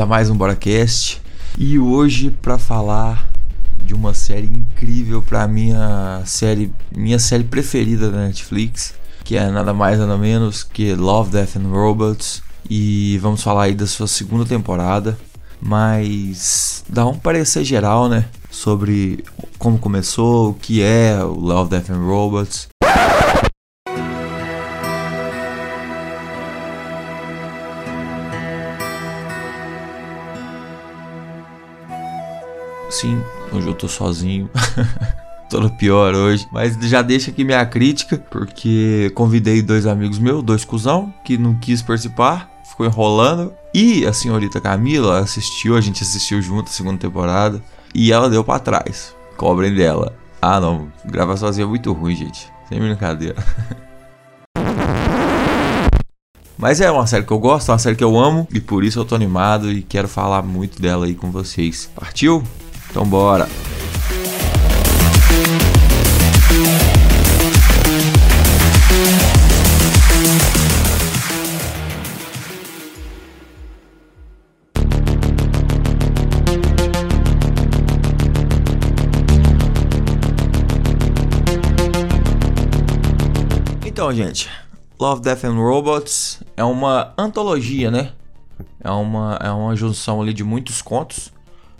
a mais um BoraCast. E hoje para falar de uma série incrível para minha série, minha série preferida da Netflix, que é nada mais nada menos que Love, Death and Robots. E vamos falar aí da sua segunda temporada, mas dá um parecer geral, né, sobre como começou, o que é o Love, Death and Robots Sim, hoje eu tô sozinho. tô no pior hoje. Mas já deixa aqui minha crítica, porque convidei dois amigos meus, dois cuzão, que não quis participar, ficou enrolando. E a senhorita Camila assistiu, a gente assistiu junto a segunda temporada, e ela deu para trás. Cobrem dela. Ah não, gravar sozinho é muito ruim, gente. Sem brincadeira. Mas é uma série que eu gosto, é uma série que eu amo e por isso eu tô animado e quero falar muito dela aí com vocês. Partiu? Então bora! Então, gente, Love, Death and Robots é uma antologia, né? É uma, é uma junção ali de muitos contos,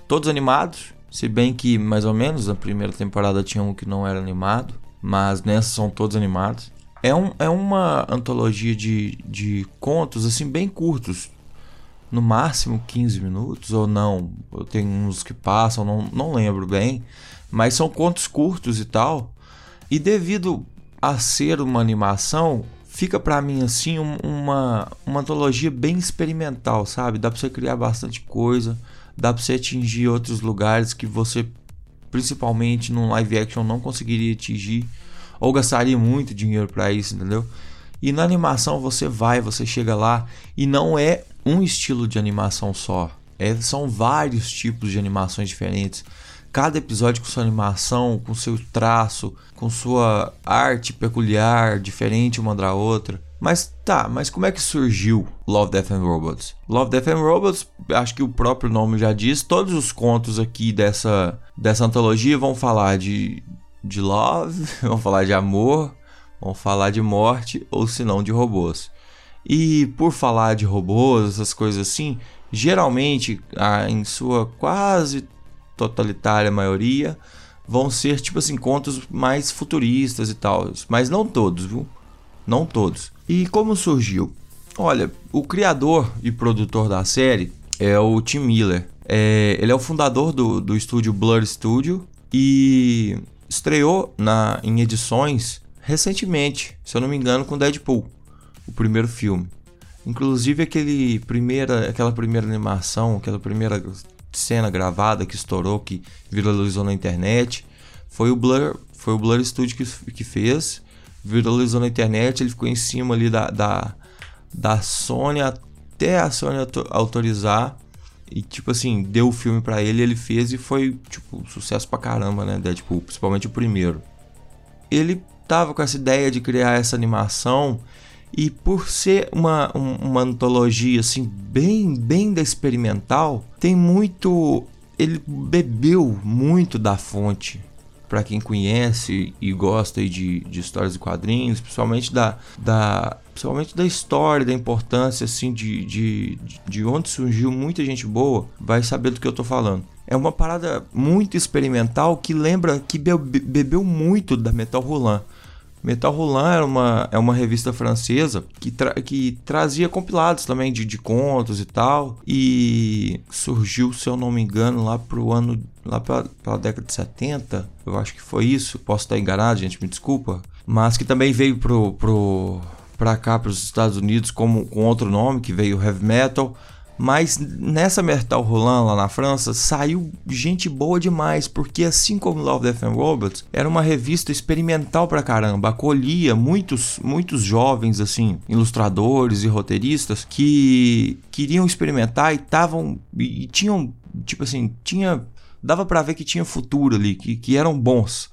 todos animados, se bem que mais ou menos a primeira temporada tinha um que não era animado, mas nessa são todos animados. É, um, é uma antologia de, de contos assim bem curtos, no máximo 15 minutos ou não. Eu tenho uns que passam, não, não lembro bem, mas são contos curtos e tal. E devido a ser uma animação, fica para mim assim um, uma, uma antologia bem experimental, sabe? Dá para você criar bastante coisa, dá para você atingir outros lugares que você principalmente num live action não conseguiria atingir ou gastaria muito dinheiro para isso, entendeu? E na animação você vai, você chega lá e não é um estilo de animação só. É, são vários tipos de animações diferentes cada episódio com sua animação, com seu traço, com sua arte peculiar, diferente uma da outra. Mas tá, mas como é que surgiu Love, Death and Robots? Love, Death and Robots, acho que o próprio nome já diz, todos os contos aqui dessa, dessa antologia vão falar de, de love, vão falar de amor, vão falar de morte ou se não de robôs. E por falar de robôs, essas coisas assim, geralmente, em sua quase totalitária maioria, vão ser tipo assim contos mais futuristas e tal, mas não todos, viu? Não todos. E como surgiu? Olha, o criador e produtor da série é o Tim Miller. É, ele é o fundador do, do estúdio Blur Studio e estreou na, em edições recentemente, se eu não me engano, com Deadpool, o primeiro filme. Inclusive aquele primeira, aquela primeira animação, aquela primeira cena gravada que estourou, que viralizou na internet. Foi o Blur, foi o Blur Studio que, que fez, viralizou na internet, ele ficou em cima ali da, da, da Sony até a Sony autorizar. E tipo assim, deu o filme para ele, ele fez e foi tipo sucesso pra caramba, né? Deadpool, principalmente o primeiro. Ele tava com essa ideia de criar essa animação e por ser uma, uma antologia assim bem bem da experimental, tem muito ele bebeu muito da fonte para quem conhece e gosta de, de histórias e quadrinhos, principalmente da, da, principalmente da história, da importância assim de, de, de onde surgiu muita gente boa, vai saber do que eu tô falando. É uma parada muito experimental que lembra que bebeu muito da Metal Roland. Metal Roulant é uma, é uma revista francesa que, tra que trazia compilados também de, de contos e tal. E surgiu, se eu não me engano, lá pro ano. lá pela, pela década de 70. Eu acho que foi isso. Posso estar enganado, gente, me desculpa. Mas que também veio pro. pro pra cá, para os Estados Unidos, como, com outro nome, que veio Heavy Metal. Mas nessa Mertal Roland lá na França saiu gente boa demais, porque assim como Love, Death and Robots, era uma revista experimental pra caramba, acolhia muitos, muitos jovens assim, ilustradores e roteiristas que queriam experimentar e estavam e tinham, tipo assim, tinha dava para ver que tinha futuro ali, que, que eram bons.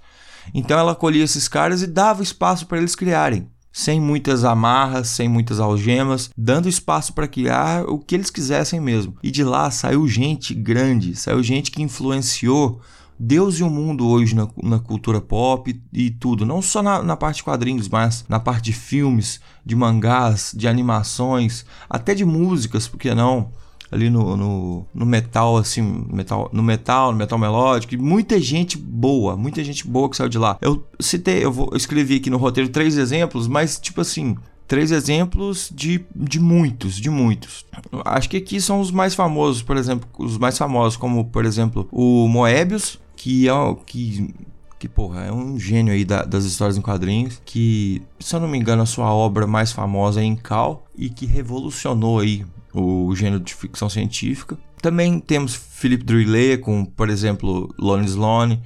Então ela acolhia esses caras e dava espaço para eles criarem sem muitas amarras, sem muitas algemas, dando espaço para criar o que eles quisessem mesmo. E de lá saiu gente grande, saiu gente que influenciou Deus e o mundo hoje na, na cultura pop e, e tudo, não só na, na, parte de quadrinhos, mas na parte de filmes, de mangás, de animações, até de músicas, porque não? Ali no, no, no, metal, assim, metal, no metal, no metal melódico, e muita gente boa, muita gente boa que saiu de lá. Eu citei, eu, vou, eu escrevi aqui no roteiro três exemplos, mas tipo assim, três exemplos de, de muitos, de muitos. Acho que aqui são os mais famosos, por exemplo, os mais famosos, como por exemplo o Moebius, que é que que porra, é um gênio aí da, das histórias em quadrinhos, que, se eu não me engano, a sua obra mais famosa é em Cal e que revolucionou aí o gênero de ficção científica. Também temos Philip Drillet com, por exemplo, Lonnie Sloane.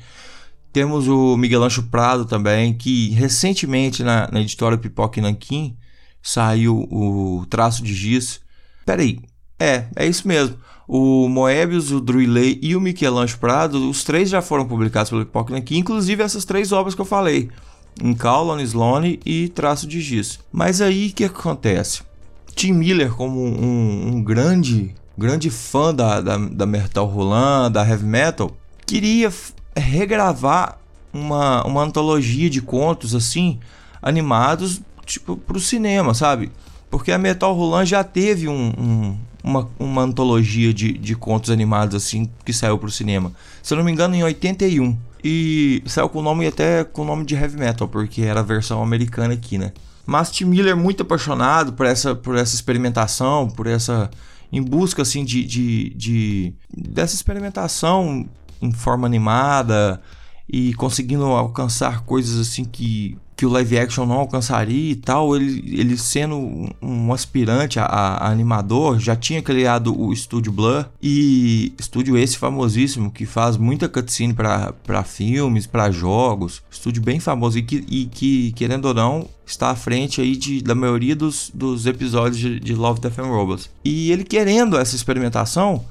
Temos o Miguel Ancho Prado também, que recentemente na, na editora Pipoca e Nanquim saiu o Traço de Giz. Peraí, é, é isso mesmo. O Moebius, o Druillet e o Michelangelo Prado, os três já foram publicados pelo Pipoca e Nanquim, inclusive essas três obras que eu falei. Em Cal, Lonnie Sloane e Traço de Giz. Mas aí o que acontece? Tim Miller como um, um grande grande fã da, da, da metal Roland, da heavy metal, queria regravar uma, uma antologia de contos assim, animados, tipo, pro cinema, sabe? Porque a Metal Roland já teve um, um, uma, uma antologia de, de contos animados assim que saiu pro cinema. Se eu não me engano, em 81. E saiu com o nome até com o nome de heavy metal, porque era a versão americana aqui, né? Mas Tim Miller é muito apaixonado por essa, por essa experimentação, por essa. em busca assim de, de, de dessa experimentação em forma animada e conseguindo alcançar coisas assim que que o live action não alcançaria e tal, ele, ele sendo um, aspirante a, a, animador, já tinha criado o estúdio Blur e estúdio esse famosíssimo que faz muita cutscene para filmes, para jogos, estúdio bem famoso e que, e que, querendo ou não, está à frente aí de, da maioria dos, dos episódios de, de Love, Death and Robots. E ele querendo essa experimentação,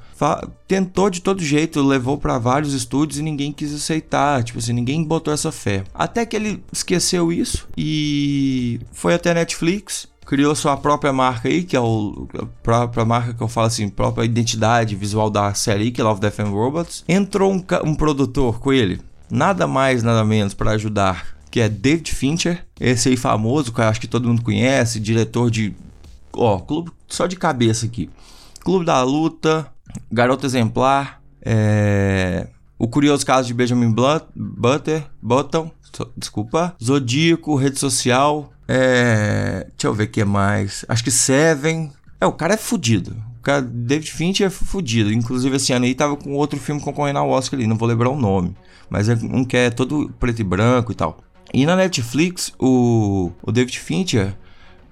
tentou de todo jeito, levou para vários estúdios e ninguém quis aceitar, tipo assim, ninguém botou essa fé. Até que ele esqueceu isso e foi até Netflix, criou sua própria marca aí, que é o, a própria marca que eu falo assim, própria identidade visual da série que é Love, Death and Robots. Entrou um, um produtor com ele, nada mais, nada menos para ajudar, que é David Fincher, esse aí famoso, que eu acho que todo mundo conhece, diretor de, ó, clube só de cabeça aqui. Clube da Luta, Garota Exemplar, é... O Curioso Caso de Benjamin Butter, Button, desculpa, Zodíaco, Rede Social, é... deixa eu ver o que mais, acho que Seven, é, o cara é fudido. O cara, David Fincher é fudido. Inclusive, esse ano aí tava com outro filme concorrendo ao Oscar ali, não vou lembrar o nome. Mas é um que é todo preto e branco e tal. E na Netflix, o, o David Fincher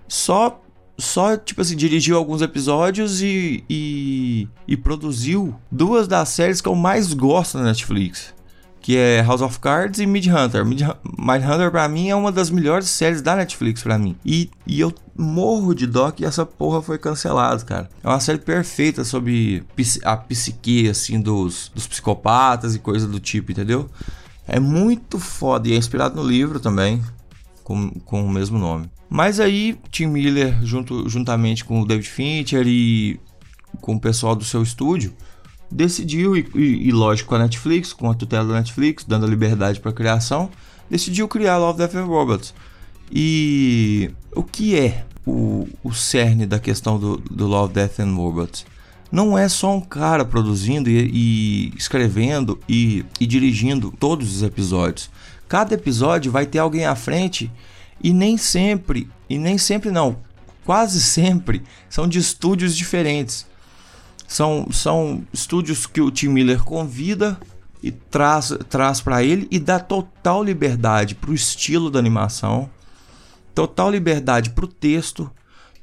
só só, tipo assim, dirigiu alguns episódios e, e, e, produziu duas das séries que eu mais gosto na Netflix. Que é House of Cards e Mindhunter. Mindhunter pra mim é uma das melhores séries da Netflix pra mim. E, e eu morro de dó que essa porra foi cancelada, cara. É uma série perfeita sobre a psique, assim, dos, dos psicopatas e coisa do tipo, entendeu? É muito foda e é inspirado no livro também, com, com o mesmo nome. Mas aí, Tim Miller, junto, juntamente com o David Fincher e com o pessoal do seu estúdio, decidiu, e, e, e lógico, a Netflix, com a tutela da Netflix, dando a liberdade para criação, decidiu criar Love, Death and Robots. E o que é o, o cerne da questão do, do Love, Death and Robots? Não é só um cara produzindo e, e escrevendo e dirigindo todos os episódios. Cada episódio vai ter alguém à frente e nem sempre, e nem sempre não, quase sempre são de estúdios diferentes. São, são estúdios que o Tim Miller convida e traz, traz para ele e dá total liberdade para o estilo da animação, total liberdade para o texto,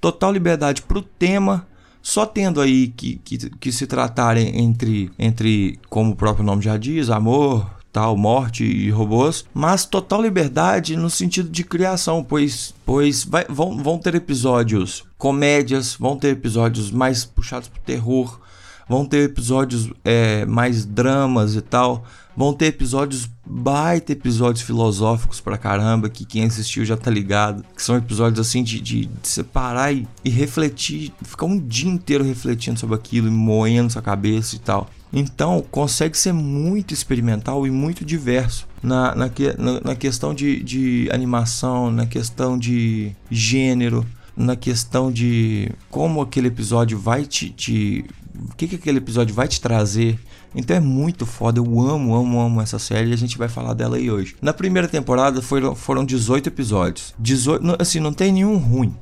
total liberdade para o tema, só tendo aí que, que, que se tratarem entre, entre, como o próprio nome já diz, amor, tal, morte e robôs, mas total liberdade no sentido de criação, pois, pois vai, vão, vão ter episódios comédias, vão ter episódios mais puxados pro terror, vão ter episódios é, mais dramas e tal. Vão ter episódios, baita episódios filosóficos pra caramba, que quem assistiu já tá ligado. Que são episódios assim de, de, de separar e, e, refletir, ficar um dia inteiro refletindo sobre aquilo e moendo sua cabeça e tal. Então, consegue ser muito experimental e muito diverso na, na, na, questão de, de animação, na questão de gênero, na questão de como aquele episódio vai te, te o que, que aquele episódio vai te trazer. Então é muito foda, eu amo, amo, amo essa série e a gente vai falar dela aí hoje. Na primeira temporada foram, foram 18 episódios. 18, assim, não tem nenhum ruim.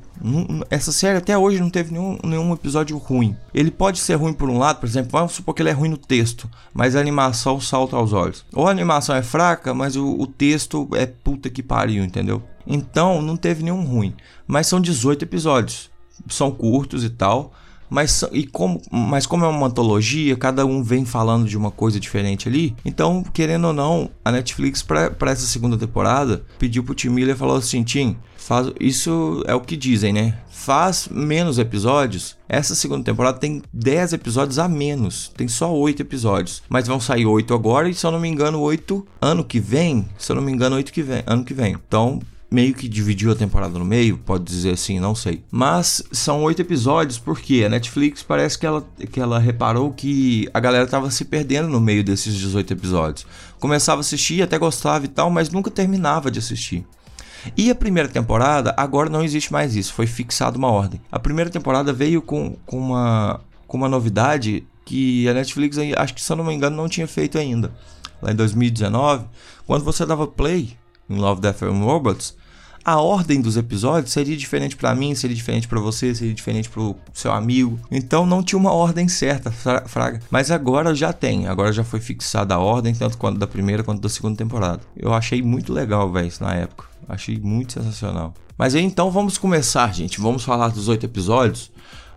Essa série até hoje não teve nenhum, nenhum episódio ruim. Ele pode ser ruim por um lado, por exemplo, vamos supor que ele é ruim no texto, mas a animação salta aos olhos. Ou a animação é fraca, mas o, o texto é puta que pariu, entendeu? Então não teve nenhum ruim. Mas são 18 episódios. São curtos e tal. Mas, e como, mas como é uma antologia, cada um vem falando de uma coisa diferente ali. Então, querendo ou não, a Netflix, para essa segunda temporada, pediu pro Tim Miller e falou assim: Tim, faz, isso é o que dizem, né? Faz menos episódios. Essa segunda temporada tem 10 episódios a menos. Tem só 8 episódios. Mas vão sair 8 agora e, se eu não me engano, 8 ano que vem. Se eu não me engano, 8 que vem, ano que vem. Então, meio que dividiu a temporada no meio, pode dizer assim, não sei. Mas são oito episódios porque a Netflix parece que ela, que ela reparou que a galera tava se perdendo no meio desses 18 episódios. Começava a assistir, até gostava e tal, mas nunca terminava de assistir. E a primeira temporada, agora não existe mais isso, foi fixado uma ordem. A primeira temporada veio com, com, uma, com uma novidade que a Netflix, acho que se eu não me engano, não tinha feito ainda. Lá em 2019, quando você dava play em Love, Death and Robots, a ordem dos episódios seria diferente para mim, seria diferente para você, seria diferente pro seu amigo. Então não tinha uma ordem certa, fraga. Mas agora já tem, agora já foi fixada a ordem, tanto quanto da primeira quanto da segunda temporada. Eu achei muito legal, velho, isso na época. Achei muito sensacional. Mas aí então vamos começar, gente. Vamos falar dos oito episódios.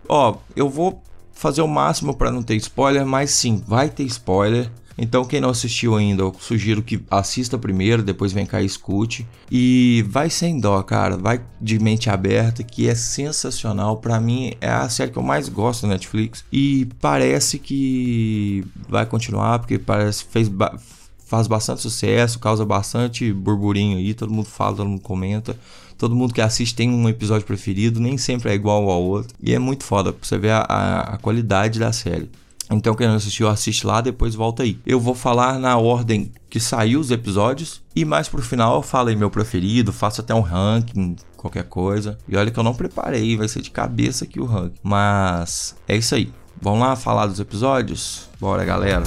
Ó, eu vou fazer o máximo para não ter spoiler, mas sim, vai ter spoiler. Então, quem não assistiu ainda, eu sugiro que assista primeiro, depois vem cá e escute. E vai sem dó, cara. Vai de mente aberta, que é sensacional. Para mim, é a série que eu mais gosto da Netflix. E parece que vai continuar, porque parece fez faz bastante sucesso, causa bastante burburinho aí, todo mundo fala, todo mundo comenta. Todo mundo que assiste tem um episódio preferido, nem sempre é igual ao outro. E é muito foda pra você ver a, a, a qualidade da série. Então, quem não assistiu, assiste lá, depois volta aí. Eu vou falar na ordem que saiu os episódios e mais pro final eu falo aí meu preferido, faço até um ranking, qualquer coisa. E olha que eu não preparei, vai ser de cabeça aqui o ranking. Mas é isso aí. Vamos lá falar dos episódios? Bora, galera.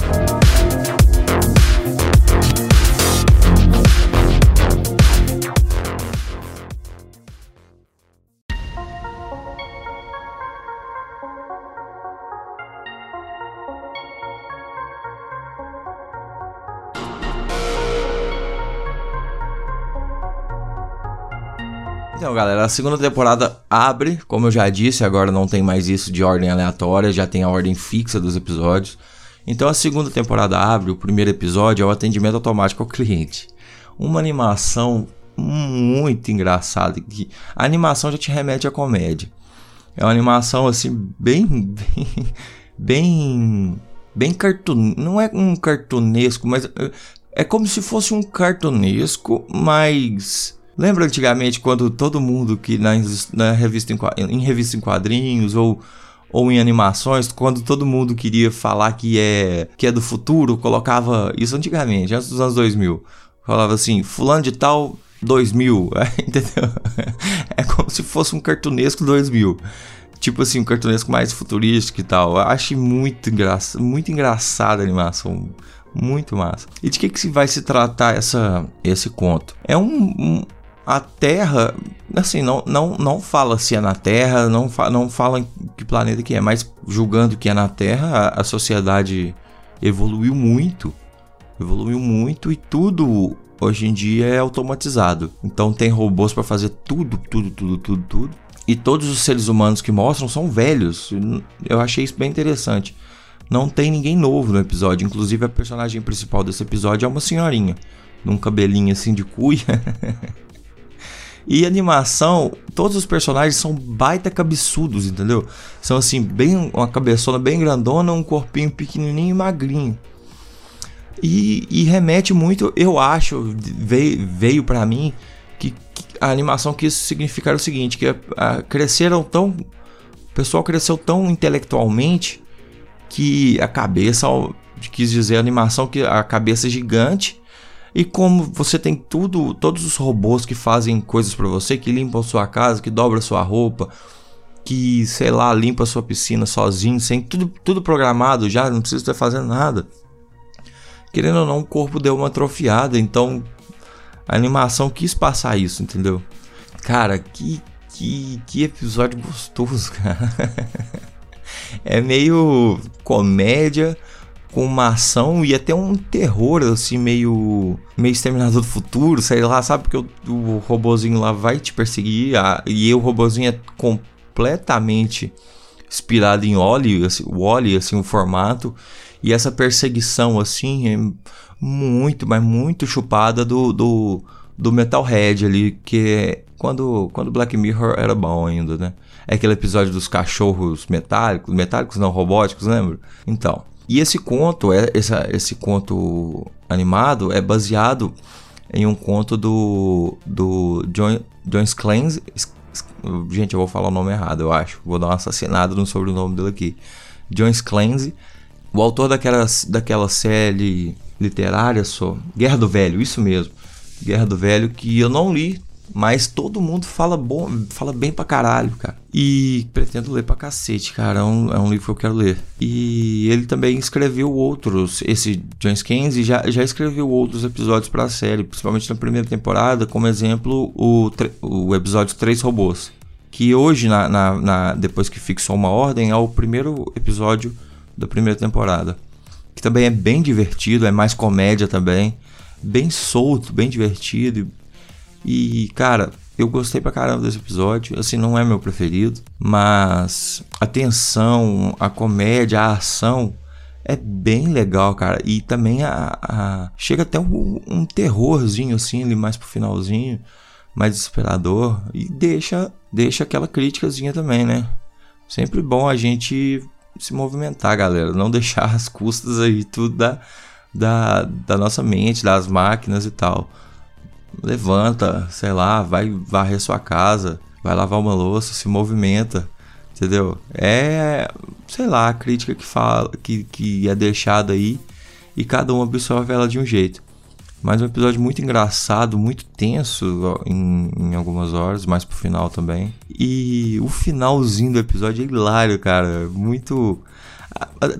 Então, galera, a segunda temporada abre, como eu já disse, agora não tem mais isso de ordem aleatória, já tem a ordem fixa dos episódios. Então a segunda temporada abre, o primeiro episódio é o atendimento automático ao cliente. Uma animação muito engraçada, que a animação já te remete à comédia. É uma animação assim bem bem bem bem cartoon, não é um cartunesco, mas é, é como se fosse um cartunesco, mas Lembra antigamente quando todo mundo que na, na revista em, em revista em quadrinhos ou ou em animações, quando todo mundo queria falar que é que é do futuro, colocava isso antigamente, antes dos anos 2000. Falava assim, fulano de tal 2000, entendeu? É como se fosse um cartunesco 2000. Tipo assim, um cartunesco mais futurístico e tal. Eu muito, engraç muito engraçada a animação. Muito massa. E de que, que vai se tratar essa, esse conto? É um, um a Terra, assim, não, não, não fala se é na Terra, não, fa não fala em que planeta que é, mas julgando que é na Terra, a, a sociedade evoluiu muito, evoluiu muito e tudo hoje em dia é automatizado. Então tem robôs para fazer tudo, tudo, tudo, tudo, tudo. E todos os seres humanos que mostram são velhos. Eu achei isso bem interessante. Não tem ninguém novo no episódio. Inclusive, a personagem principal desse episódio é uma senhorinha. Num cabelinho assim de cuia. e animação, todos os personagens são baita cabeçudos, entendeu? São assim, bem uma cabeçona bem grandona, um corpinho pequenininho e magrinho. E, e remete muito, eu acho, veio, veio para mim que, que, a animação quis significar o seguinte, que a, a, cresceram tão, o pessoal cresceu tão intelectualmente que a cabeça, quis dizer a animação que a cabeça é gigante e como você tem tudo, todos os robôs que fazem coisas para você, que limpam sua casa, que dobram sua roupa, que, sei lá, limpa sua piscina sozinho, sem tudo, tudo programado já, não precisa estar fazendo nada. Querendo ou não, o corpo deu uma atrofiada, então a animação quis passar isso, entendeu? Cara, que, que, que episódio gostoso, cara. é meio comédia com uma ação e até um terror, assim, meio. meio exterminador do futuro, sei lá, sabe? Porque o, o robozinho lá vai te perseguir a, e o robozinho é completamente inspirado em Wally, assim, Wally, assim, o formato. E essa perseguição, assim, é muito, mas muito chupada do, do, do Metalhead ali, que é quando, quando Black Mirror era bom ainda, né? É aquele episódio dos cachorros metálicos, metálicos não, robóticos, lembra? Então, e esse conto, é, essa, esse conto animado é baseado em um conto do, do John, John Sclens. Gente, eu vou falar o nome errado, eu acho. Vou dar uma assassinada no sobrenome dele aqui. John Sclens, o autor daquela, daquela série literária só. Guerra do Velho, isso mesmo. Guerra do Velho, que eu não li, mas todo mundo fala bom, fala bem pra caralho, cara. E pretendo ler pra cacete, cara. É um, é um livro que eu quero ler. E ele também escreveu outros. Esse James Keynes já, já escreveu outros episódios pra série, principalmente na primeira temporada, como exemplo, o, o episódio Três Robôs. Que hoje, na, na, na, depois que fixou uma ordem, é o primeiro episódio da primeira temporada. Que também é bem divertido, é mais comédia também. Bem solto, bem divertido e, cara, eu gostei pra caramba desse episódio. Assim, não é meu preferido, mas a tensão, a comédia, a ação é bem legal, cara. E também a, a... chega até um, um, terrorzinho assim ali mais pro finalzinho, mais desesperador e deixa deixa aquela críticazinha também, né? Sempre bom a gente se movimentar, galera, não deixar as custas aí tudo da, da, da nossa mente, das máquinas e tal levanta, sei lá, vai varrer sua casa, vai lavar uma louça, se movimenta, entendeu? É, sei lá, a crítica que fala, que, que é deixada aí e cada um absorve ela de um jeito. Mas um episódio muito engraçado, muito tenso em, em, algumas horas, mais pro final também. E o finalzinho do episódio é hilário, cara. Muito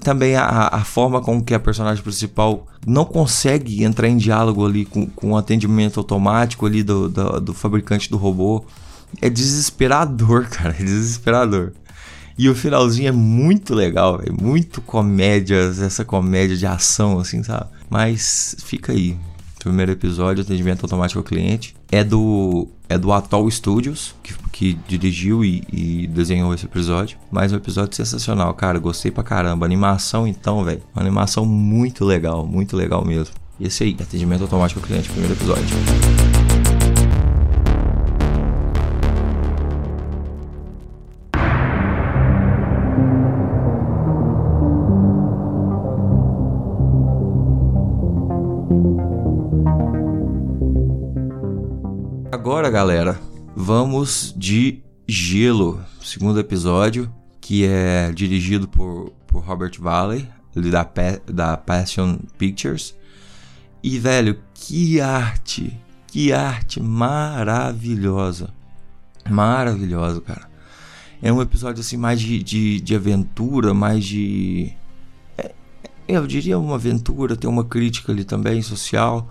também a, a, forma com que a personagem principal não consegue entrar em diálogo ali com, com o atendimento automático ali do, do, do fabricante do robô é desesperador, cara, é desesperador. E o finalzinho é muito legal, é muito comédia, essa comédia de ação, assim, sabe? Mas fica aí, primeiro episódio, atendimento automático ao cliente, é do é do Atoll Studios, que, que dirigiu e, e, desenhou esse episódio. Mas um episódio sensacional, cara, gostei pra caramba. Animação então, velho, uma animação muito legal, muito legal mesmo. E esse aí, atendimento automático ao cliente, primeiro episódio. Agora, galera, vamos de Gelo, segundo episódio, que é dirigido por, por Robert Valley, da, da Passion Pictures. E, velho, que arte! Que arte maravilhosa! Maravilhosa, cara. É um episódio assim mais de, de, de aventura, mais de. É, eu diria uma aventura, tem uma crítica ali também social.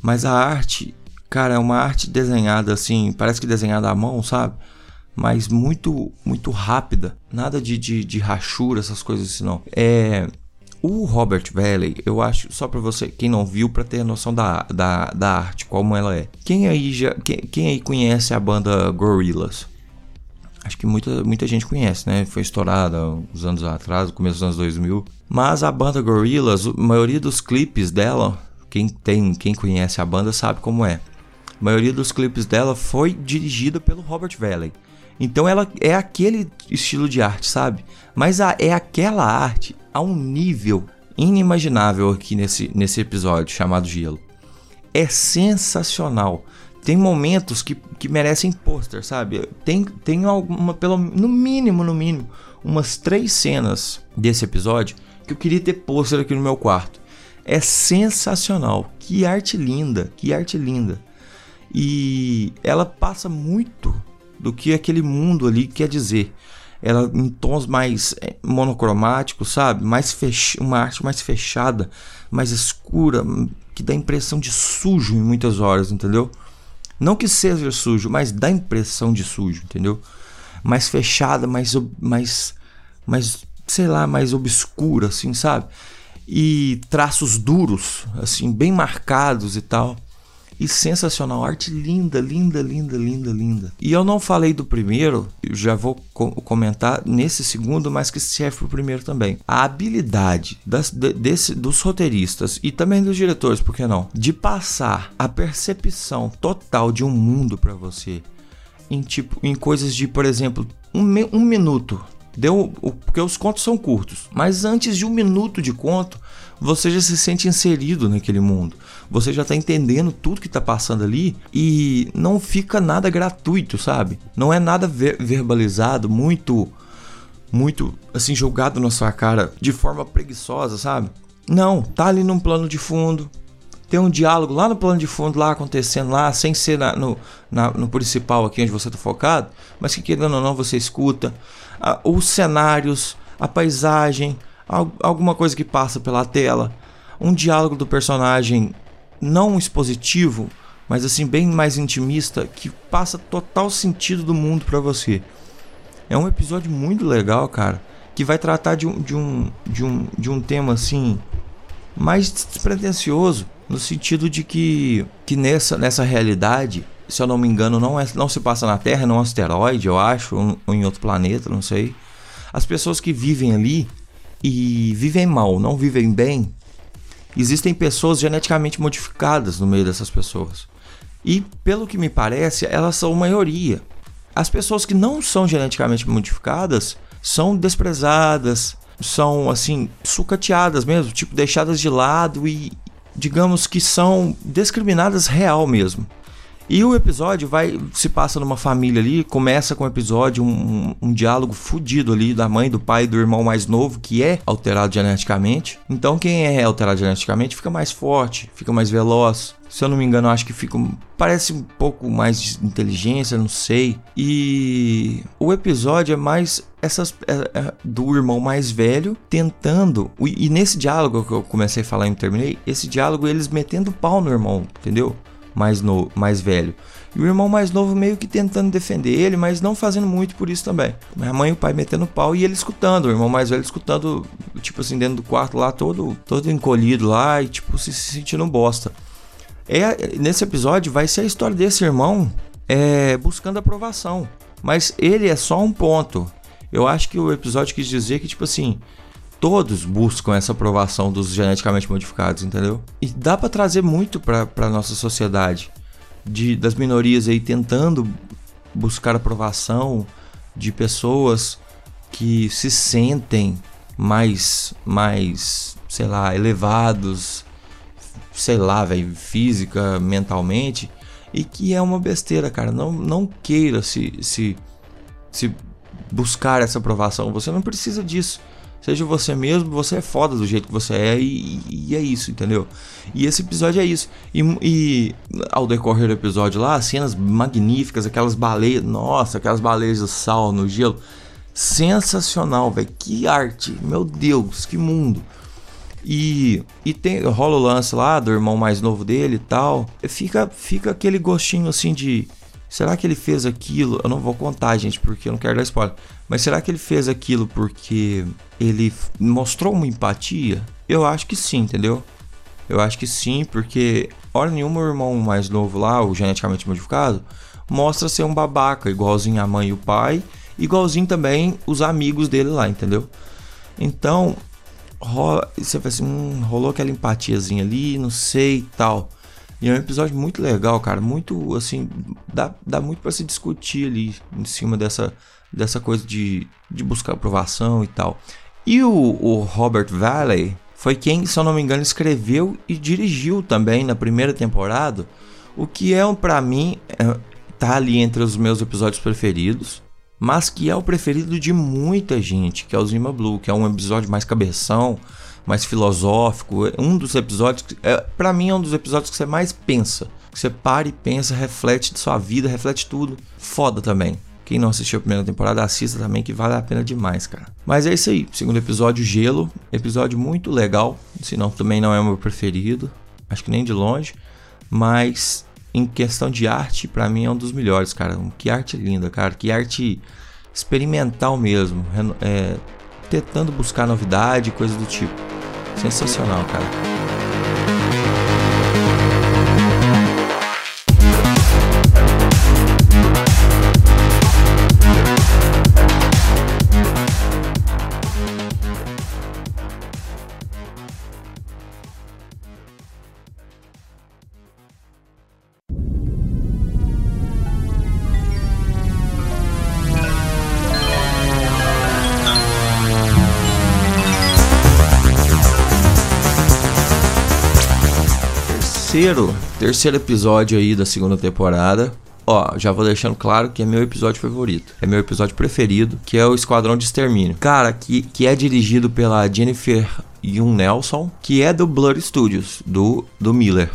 Mas a arte Cara, é uma arte desenhada assim, parece que desenhada à mão, sabe? Mas muito, muito rápida. Nada de, de, de rachura, essas coisas assim, não. É. O Robert Valley, eu acho, só para você, quem não viu, para ter noção da, da, da arte, como ela é. Quem aí já, quem, quem aí conhece a banda Gorillaz? Acho que muita, muita gente conhece, né? Foi estourada uns anos atrás, começo dos anos 2000. Mas a banda Gorillaz, a maioria dos clipes dela, quem tem, quem conhece a banda sabe como é. Maioria dos clipes dela foi dirigida pelo Robert Valley. Então ela é aquele estilo de arte, sabe? Mas a, é aquela arte a um nível inimaginável aqui nesse, nesse episódio chamado Gelo. É sensacional. Tem momentos que, que merecem pôster, sabe? Tem, tem alguma, pelo, no mínimo, no mínimo, umas três cenas desse episódio que eu queria ter pôster aqui no meu quarto. É sensacional. Que arte linda, que arte linda. E ela passa muito do que aquele mundo ali quer dizer. Ela em tons mais eh, monocromáticos, sabe? Mais fech... uma arte mais fechada, mais escura, que dá impressão de sujo em muitas horas, entendeu? Não que seja sujo, mas dá impressão de sujo, entendeu? Mais fechada, mais mais mais sei lá, mais obscura assim, sabe? E traços duros, assim, bem marcados e tal. E sensacional, arte linda, linda, linda, linda, linda. E eu não falei do primeiro, já vou co comentar nesse segundo, mas que serve pro primeiro também. A habilidade das, de, desse, dos roteiristas e também dos diretores, por que não? De passar a percepção total de um mundo para você em tipo em coisas de, por exemplo, um, um minuto. Deu, porque os contos são curtos, mas antes de um minuto de conto, você já se sente inserido naquele mundo. Você já está entendendo tudo que está passando ali e não fica nada gratuito, sabe? Não é nada ver verbalizado, muito, muito assim, jogado na sua cara de forma preguiçosa, sabe? Não, tá ali num plano de fundo. Tem um diálogo lá no plano de fundo, lá acontecendo lá, sem ser na, no, na, no principal aqui onde você está focado, mas que querendo ou não você escuta. Ah, os cenários, a paisagem, alguma coisa que passa pela tela, um diálogo do personagem não expositivo, mas assim bem mais intimista que passa total sentido do mundo para você. É um episódio muito legal, cara, que vai tratar de um, de um, de um, de um tema assim mais despretensioso, no sentido de que, que nessa, nessa realidade, se eu não me engano, não, é, não se passa na Terra, não é um asteroide, eu acho, ou, ou em outro planeta, não sei. As pessoas que vivem ali e vivem mal, não vivem bem, existem pessoas geneticamente modificadas no meio dessas pessoas. E pelo que me parece, elas são maioria. As pessoas que não são geneticamente modificadas são desprezadas, são assim, sucateadas mesmo, tipo deixadas de lado e digamos que são discriminadas real mesmo. E o episódio vai se passa numa família ali, começa com o episódio, um, um, diálogo fudido ali da mãe, do pai e do irmão mais novo, que é alterado geneticamente. Então quem é alterado geneticamente fica mais forte, fica mais veloz. Se eu não me engano, acho que fica. Parece um pouco mais de inteligência, não sei. E o episódio é mais essas é, é, do irmão mais velho tentando. E, nesse diálogo que eu comecei a falar e terminei, esse diálogo eles metendo pau no irmão, entendeu? Mais, no, mais velho. E o irmão mais novo meio que tentando defender ele, mas não fazendo muito por isso também. A mãe e o pai metendo pau e ele escutando, o irmão mais velho escutando, tipo assim, dentro do quarto lá, todo, todo encolhido lá e tipo se, sentindo bosta. É, nesse episódio vai ser a história desse irmão é, buscando aprovação. Mas ele é só um ponto. Eu acho que o episódio quis dizer que, tipo assim, todos buscam essa aprovação dos geneticamente modificados, entendeu? E dá para trazer muito para nossa sociedade de das minorias aí tentando buscar aprovação de pessoas que se sentem mais mais, sei lá, elevados, sei lá, velho, física, mentalmente, e que é uma besteira, cara. Não não queira se se se buscar essa aprovação. Você não precisa disso. Seja você mesmo, você é foda do jeito que você é e, e é isso, entendeu? E esse episódio é isso. E, e, ao decorrer do episódio lá, cenas magníficas, aquelas baleias, nossa, aquelas baleias de sal no gelo. Sensacional, velho. Que arte, meu Deus, que mundo. E, e tem, rola o lance lá do irmão mais novo dele e tal. Fica, fica aquele gostinho assim de Será que ele fez aquilo? Eu não vou contar, gente, porque eu não quero dar spoiler. Mas será que ele fez aquilo porque ele mostrou uma empatia? Eu acho que sim, entendeu? Eu acho que sim, porque hora nenhuma o irmão mais novo lá, o geneticamente modificado, mostra ser um babaca, igualzinho a mãe e o pai, igualzinho também os amigos dele lá, entendeu? Então, rola, você fala assim, hum, rolou aquela empatiazinha ali, não sei e tal. E é um episódio muito legal, cara, muito assim, dá, dá muito para se discutir ali em cima dessa, dessa coisa de, de buscar aprovação e tal. E o, o Robert Valley foi quem, se eu não me engano, escreveu e dirigiu também na primeira temporada, o que é para mim é, tá ali entre os meus episódios preferidos mas que é o preferido de muita gente, que é o Zima Blue, que é um episódio mais cabeção, mais filosófico, um dos episódios, é, para mim é um dos episódios que você mais pensa, que você para e pensa, reflete de sua vida, reflete tudo. Foda também. Quem não assistiu a primeira temporada, assista também, que vale a pena demais, cara. Mas é isso aí. Segundo episódio, Gelo. Episódio muito legal. Se não, também não é o meu preferido. Acho que nem de longe. Mas em questão de arte, para mim é um dos melhores, cara. Que arte linda, cara. Que arte experimental mesmo. É, tentando buscar novidade, coisa do tipo. Sensacional, cara. Terceiro, terceiro episódio aí da segunda temporada. Ó, já vou deixando claro que é meu episódio favorito. É meu episódio preferido, que é o Esquadrão de Extermínio. Cara, que, que é dirigido pela Jennifer Young Nelson, que é do Blood Studios, do, do Miller.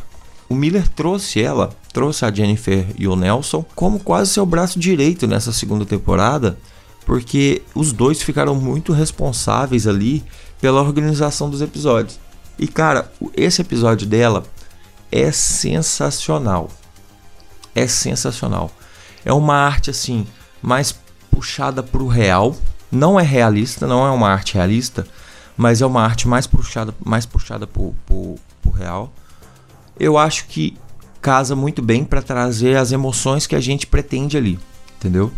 O Miller trouxe ela, trouxe a Jennifer Young Nelson como quase seu braço direito nessa segunda temporada, porque os dois ficaram muito responsáveis ali pela organização dos episódios. E cara, esse episódio dela é sensacional. É sensacional. É uma arte assim mais puxada para o real. Não é realista, não é uma arte realista, mas é uma arte mais puxada, mais puxada para o real. Eu acho que casa muito bem para trazer as emoções que a gente pretende ali, entendeu?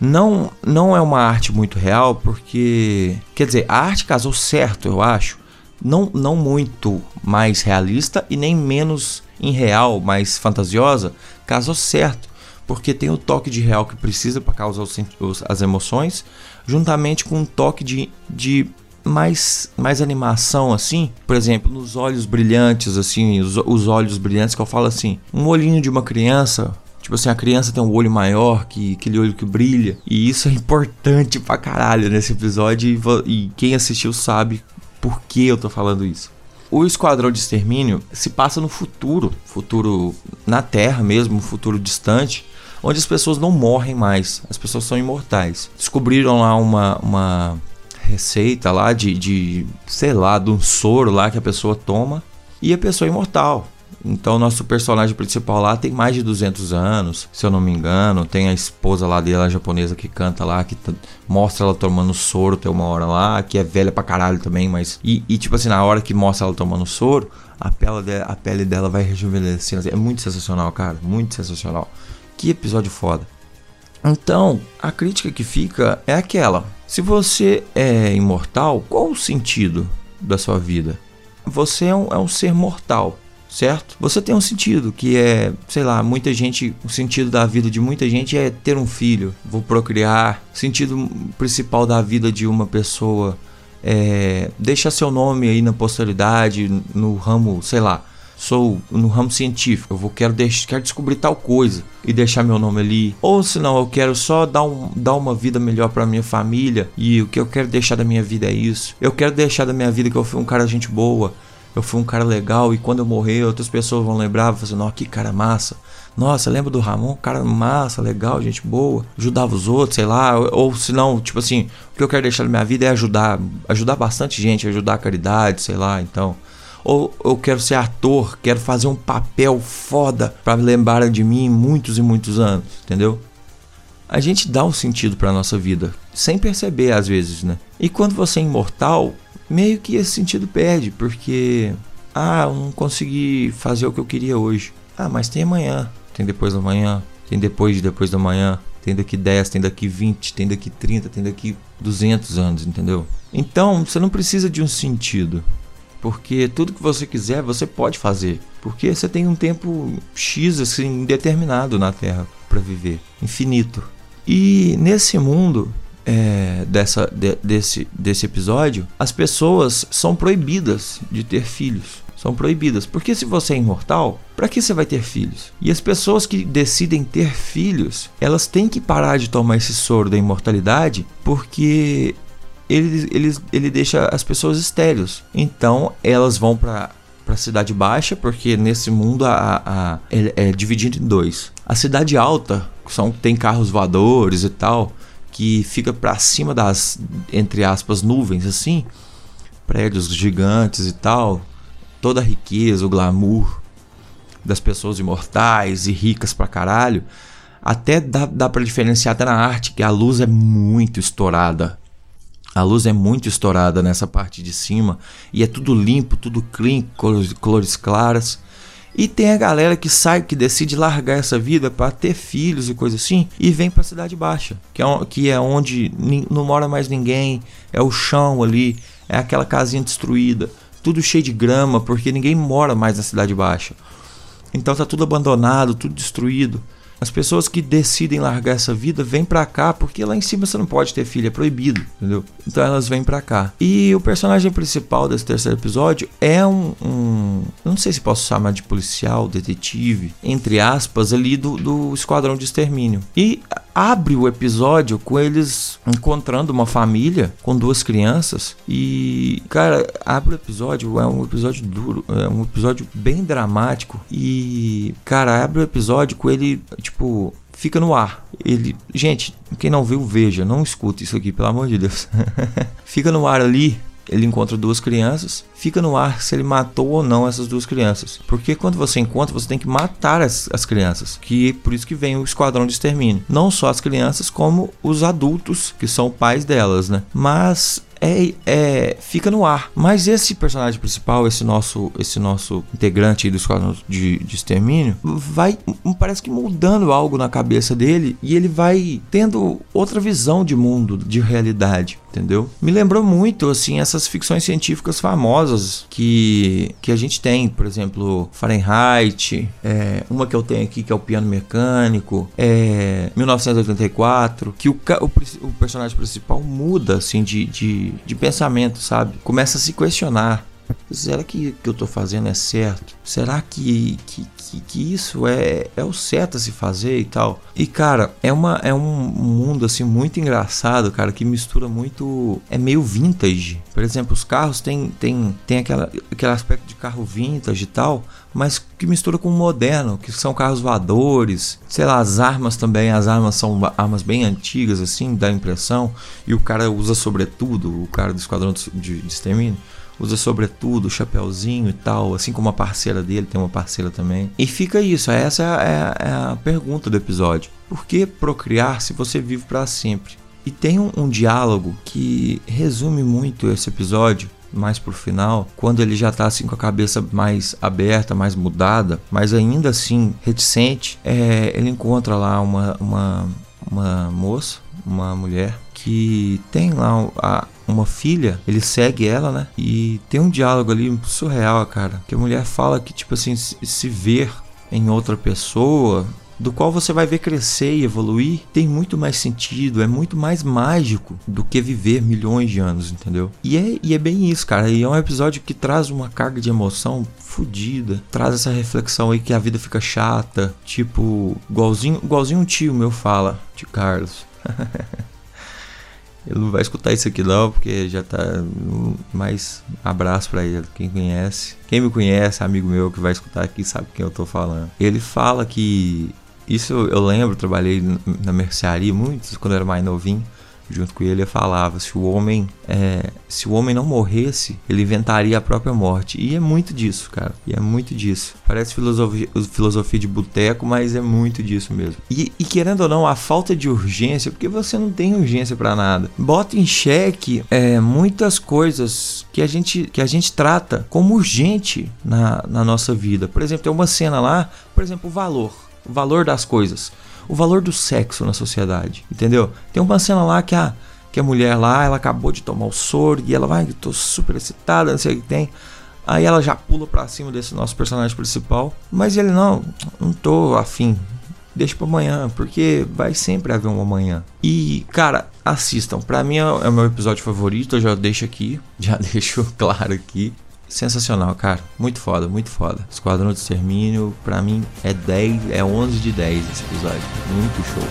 Não, não é uma arte muito real, porque. Quer dizer, a arte casou certo, eu acho, não, não muito mais realista e nem menos irreal, mais fantasiosa, casou certo, porque tem o toque de real que precisa para causar os, os, as emoções, juntamente com um toque de, de mais, mais animação, assim, por exemplo, nos olhos brilhantes, assim, os, os olhos brilhantes que eu falo assim, um olhinho de uma criança Tipo assim, a criança tem um olho maior, que aquele olho que brilha. E isso é importante pra caralho nesse episódio. E, e quem assistiu sabe por que eu tô falando isso? O Esquadrão de Extermínio se passa no futuro, futuro na Terra mesmo, futuro distante, onde as pessoas não morrem mais, as pessoas são imortais. Descobriram lá uma, uma receita lá de, de, sei lá, de um soro lá que a pessoa toma e a pessoa é imortal. Então, nosso personagem principal lá tem mais de 200 anos, se eu não me engano. Tem a esposa lá dele, a japonesa, que canta lá, que mostra ela tomando soro, tem uma hora lá, que é velha pra caralho também, mas. E, e tipo assim, na hora que mostra ela tomando soro, a pele, de, a pele dela vai rejuvenescendo. É muito sensacional, cara. Muito sensacional. Que episódio foda. Então, a crítica que fica é aquela: se você é imortal, qual o sentido da sua vida? Você é um, é um ser mortal certo? Você tem um sentido que é, sei lá, muita gente, o sentido da vida de muita gente é ter um filho, vou procriar. O sentido principal da vida de uma pessoa é deixar seu nome aí na posteridade, no ramo, sei lá, sou no ramo científico, eu vou quero, quero descobrir tal coisa e deixar meu nome ali. Ou se não, eu quero só dar, um, dar uma vida melhor para minha família e o que eu quero deixar da minha vida é isso. Eu quero deixar da minha vida que eu fui um cara gente boa eu fui um cara legal e quando eu morrer outras pessoas vão lembrar, vão nossa, que cara massa. Nossa, lembra do Ramon? Cara massa, legal, gente boa. Ajudava os outros, sei lá. Ou, ou se não, tipo assim, o que eu quero deixar na minha vida é ajudar. Ajudar bastante gente, ajudar a caridade, sei lá, então. Ou eu quero ser ator, quero fazer um papel foda para me lembrarem de mim muitos e muitos anos, entendeu? A gente dá um sentido para nossa vida, sem perceber às vezes, né? E quando você é imortal, meio que esse sentido perde, porque ah, eu não consegui fazer o que eu queria hoje. Ah, mas tem amanhã, tem depois da manhã, tem depois de depois da manhã. tem daqui 10, tem daqui 20, tem daqui 30, tem daqui 200 anos, entendeu? Então, você não precisa de um sentido. Porque tudo que você quiser, você pode fazer. Porque você tem um tempo X assim determinado na Terra para viver, infinito. E nesse mundo é, dessa, de, desse, desse episódio, as pessoas são proibidas de ter filhos. São proibidas. Porque se você é imortal, para que você vai ter filhos? E as pessoas que decidem ter filhos, elas têm que parar de tomar esse soro da imortalidade, porque ele, ele, ele deixa as pessoas estéreis. Então elas vão para para a cidade baixa, porque nesse mundo a, a, é, é, dividido em dois. A cidade alta são tem carros voadores e tal, que fica para cima das entre aspas nuvens assim, prédios gigantes e tal, toda a riqueza, o glamour das pessoas imortais e ricas pra caralho. Até dá, dá para diferenciar até na arte que a luz é muito estourada. A luz é muito estourada nessa parte de cima e é tudo limpo, tudo clean, cores, cores claras. E tem a galera que sai, que decide largar essa vida para ter filhos e coisa assim e vem para a cidade baixa, que é, que é onde não mora mais ninguém, é o chão ali, é aquela casinha destruída, tudo cheio de grama, porque ninguém mora mais na cidade baixa. Então tá tudo abandonado, tudo destruído. As pessoas que decidem largar essa vida vêm para cá porque lá em cima você não pode ter filho, é proibido, entendeu? Então elas vêm para cá. E o personagem principal desse terceiro episódio é um, um não sei se posso chamar de policial, detetive, entre aspas, ali do, do esquadrão de extermínio. E abre o episódio com eles encontrando uma família com duas crianças e cara abre o episódio é um episódio duro é um episódio bem dramático e cara abre o episódio com ele tipo fica no ar. Ele, gente, quem não viu, veja, não escute isso aqui, pelo amor de Deus. fica no ar ali ele encontra duas crianças, fica no ar se ele matou ou não essas duas crianças. Porque quando você encontra, você tem que matar as, as crianças. Que por isso que vem o esquadrão de extermínio. Não só as crianças, como os adultos, que são pais delas, né? Mas é, é, fica no ar. Mas esse personagem principal, esse nosso, esse nosso integrante do esquadrão de, de extermínio, vai, parece que mudando algo na cabeça dele e ele vai tendo outra visão de mundo, de realidade, entendeu? Me lembrou muito, assim, essas ficções científicas famosas que, que a gente tem, por exemplo, Fahrenheit, é, uma que eu tenho aqui que é o Piano Mecânico, é, 1984, que o, o, o personagem principal muda, assim, de, de de, pensamento, sabe? Começa a se questionar. Será que o que eu estou fazendo é certo? Será que, que, que, que, isso é, é o certo a se fazer e tal? E cara, é, uma, é um mundo assim muito engraçado, cara, que mistura muito. É meio vintage. Por exemplo, os carros tem, tem, tem aquela, aquele aspecto de carro vintage e tal, mas que mistura com o moderno, que são carros voadores, sei lá, as armas também, as armas são armas bem antigas, assim, dá impressão, e o cara usa sobretudo, o cara do esquadrão de, de extermínio, usa sobretudo, chapéuzinho e tal, assim como a parceira dele, tem uma parceira também. E fica isso, essa é a, é a é pergunta do episódio. Por que procriar se você vive para sempre? E tem um, um diálogo que resume muito esse episódio, mais pro final, quando ele já tá assim com a cabeça mais aberta, mais mudada, mas ainda assim reticente, é, ele encontra lá uma, uma, uma moça, uma mulher que tem lá a, uma filha, ele segue ela, né? E tem um diálogo ali surreal, cara. Que a mulher fala que, tipo assim, se, ver em outra pessoa do qual você vai ver crescer e evoluir, tem muito mais sentido, é muito mais mágico do que viver milhões de anos, entendeu? E é, e é bem isso, cara. E é um episódio que traz uma carga de emoção fodida, traz essa reflexão aí que a vida fica chata, tipo, igualzinho, igualzinho um tio meu fala, de Carlos. Ele não vai escutar isso aqui não, porque já tá mais abraço para ele, quem conhece. Quem me conhece, amigo meu que vai escutar aqui, sabe quem eu tô falando. Ele fala que isso eu lembro, trabalhei na mercearia muito quando eu era mais novinho. Junto com ele, falava: se o homem, é, se o homem não morresse, ele inventaria a própria morte. E é muito disso, cara. E é muito disso. Parece filosofia, filosofia de boteco, mas é muito disso mesmo. E, e, querendo ou não, a falta de urgência, porque você não tem urgência para nada, bota em xeque é, muitas coisas que a gente que a gente trata como urgente na, na nossa vida. Por exemplo, tem uma cena lá, por exemplo, o valor o valor das coisas. O valor do sexo na sociedade, entendeu? Tem uma cena lá que a, que a mulher lá, ela acabou de tomar o soro e ela vai, eu tô super excitada, não sei o que tem. Aí ela já pula pra cima desse nosso personagem principal. Mas ele, não, não tô afim. Deixa pra amanhã, porque vai sempre haver um amanhã. E, cara, assistam. Pra mim é o meu episódio favorito, eu já deixo aqui. Já deixo claro aqui. Sensacional, cara. Muito foda, muito foda. Esquadrão do Extermínio, pra mim, é 10, é 11 de 10 esse episódio. Muito show.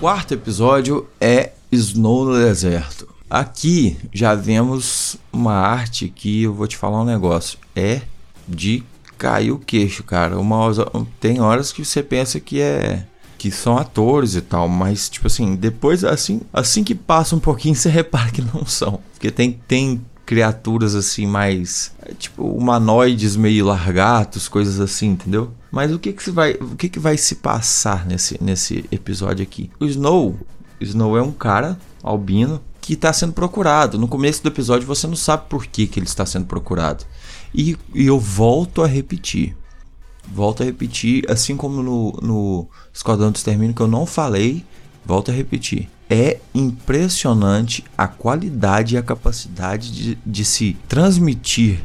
Quarto episódio é Snow no Deserto. Aqui já vemos uma arte que eu vou te falar um negócio. É de cair o queixo, cara. Uma, tem horas que você pensa que é que são atores e tal, mas tipo assim, depois assim, assim que passa um pouquinho você repara que não são, porque tem tem criaturas assim mais é, tipo humanoides meio largatos, coisas assim, entendeu? Mas o que que se vai, o que que vai se passar nesse nesse episódio aqui? O Snow, Snow é um cara albino que está sendo procurado. No começo do episódio você não sabe por que, que ele está sendo procurado. E, e eu volto a repetir. Volto a repetir, assim como no, no Esquadrão do Extermínio que eu não falei, volto a repetir. É impressionante a qualidade e a capacidade de, de se transmitir,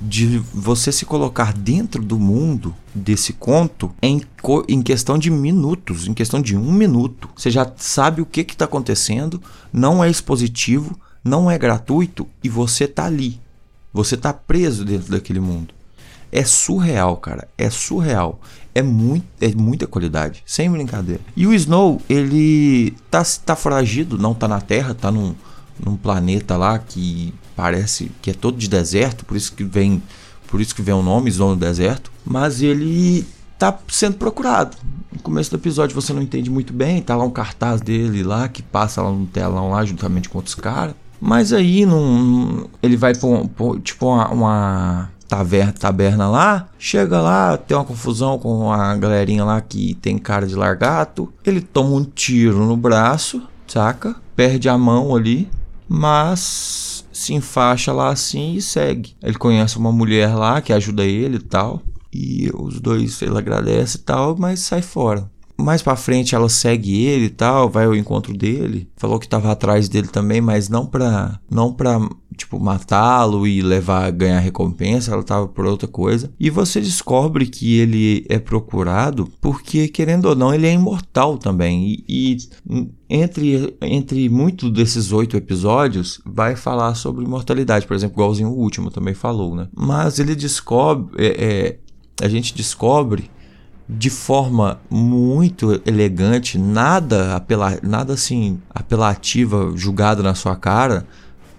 de você se colocar dentro do mundo desse conto em, em questão de minutos, em questão de um minuto. Você já sabe o que está acontecendo, não é expositivo, não é gratuito e você tá ali. Você tá preso dentro daquele mundo. É surreal, cara. É surreal. É, muito, é muita qualidade, sem brincadeira. E o Snow, ele tá, tá foragido, não tá na Terra, tá num, num planeta lá que parece que é todo de deserto, por isso que vem, por isso que vem o nome Snow no deserto. Mas ele tá sendo procurado. No começo do episódio você não entende muito bem, tá lá um cartaz dele lá que passa lá no telão lá juntamente com outros caras. Mas aí não, ele vai pra, um- pra, tipo uma, uma taverna, taberna lá, chega lá, tem uma confusão com a galerinha lá que tem cara de largato. Ele toma um tiro no braço, saca? Perde a mão ali, mas se enfaixa lá assim e segue. Ele conhece uma mulher lá que ajuda ele e tal. E os dois ele agradece e tal, mas sai fora. Mais pra frente ela segue ele e tal, vai ao encontro dele. Falou que tava atrás dele também, mas não pra, não pra tipo, matá-lo e levar, ganhar recompensa, ela tava por outra coisa. E você descobre que ele é procurado porque, querendo ou não, ele é imortal também. E, e entre, entre muitos desses oito episódios, vai falar sobre imortalidade. Por exemplo, igualzinho o último também falou, né? Mas ele descobre, é, é, a gente descobre de forma muito elegante, nada apela, nada assim apelativa julgado na sua cara,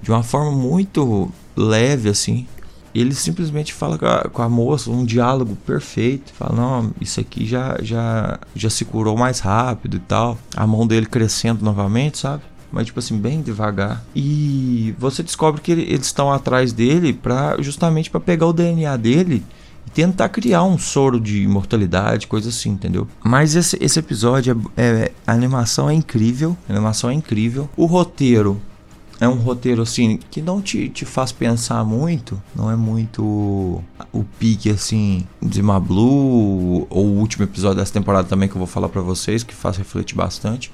de uma forma muito leve assim. Ele simplesmente fala com a, com a moça um diálogo perfeito, fala não, isso aqui já já já se curou mais rápido e tal. A mão dele crescendo novamente, sabe? Mas tipo assim, bem devagar. E você descobre que ele- eles estão atrás dele para justamente para pegar o DNA dele e tentar criar um soro de imortalidade, coisa assim, entendeu? Mas esse, esse episódio, é, é- a animação é incrível, a animação é incrível. O roteiro é um roteiro assim que não te, te faz pensar muito, não é muito o pique assim de Blue ou o último episódio dessa temporada também que eu vou falar pra vocês, que faz refletir bastante.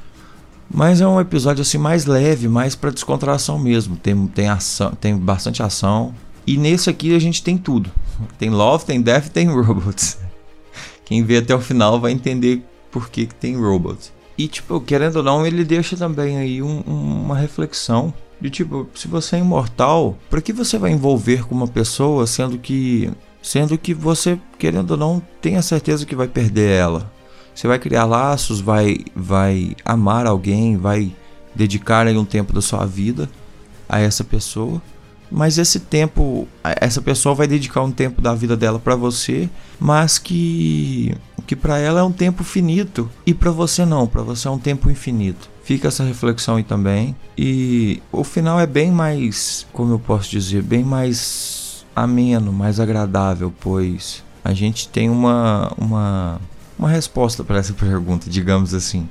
Mas é um episódio assim mais leve, mais pra descontração mesmo. Tem, tem ação, tem bastante ação. E nesse aqui a gente tem tudo. Tem Love, tem Death, tem Robots. Quem vê até o final vai entender por que, que tem Robots. E tipo, querendo ou não, ele deixa também aí um- uma reflexão de tipo, se você é imortal, para que você vai envolver com uma pessoa sendo que sendo que você, querendo ou não, tem a certeza que vai perder ela? Você vai criar laços, vai vai amar alguém, vai dedicar aí um tempo da sua vida a essa pessoa. Mas esse tempo, essa pessoa vai dedicar um tempo da vida dela para você, mas que que para ela é um tempo finito e para você não, para você é um tempo infinito. Fica essa reflexão aí também. E o final é bem mais, como eu posso dizer, bem mais ameno, mais agradável, pois a gente tem uma, uma, uma resposta para essa pergunta, digamos assim.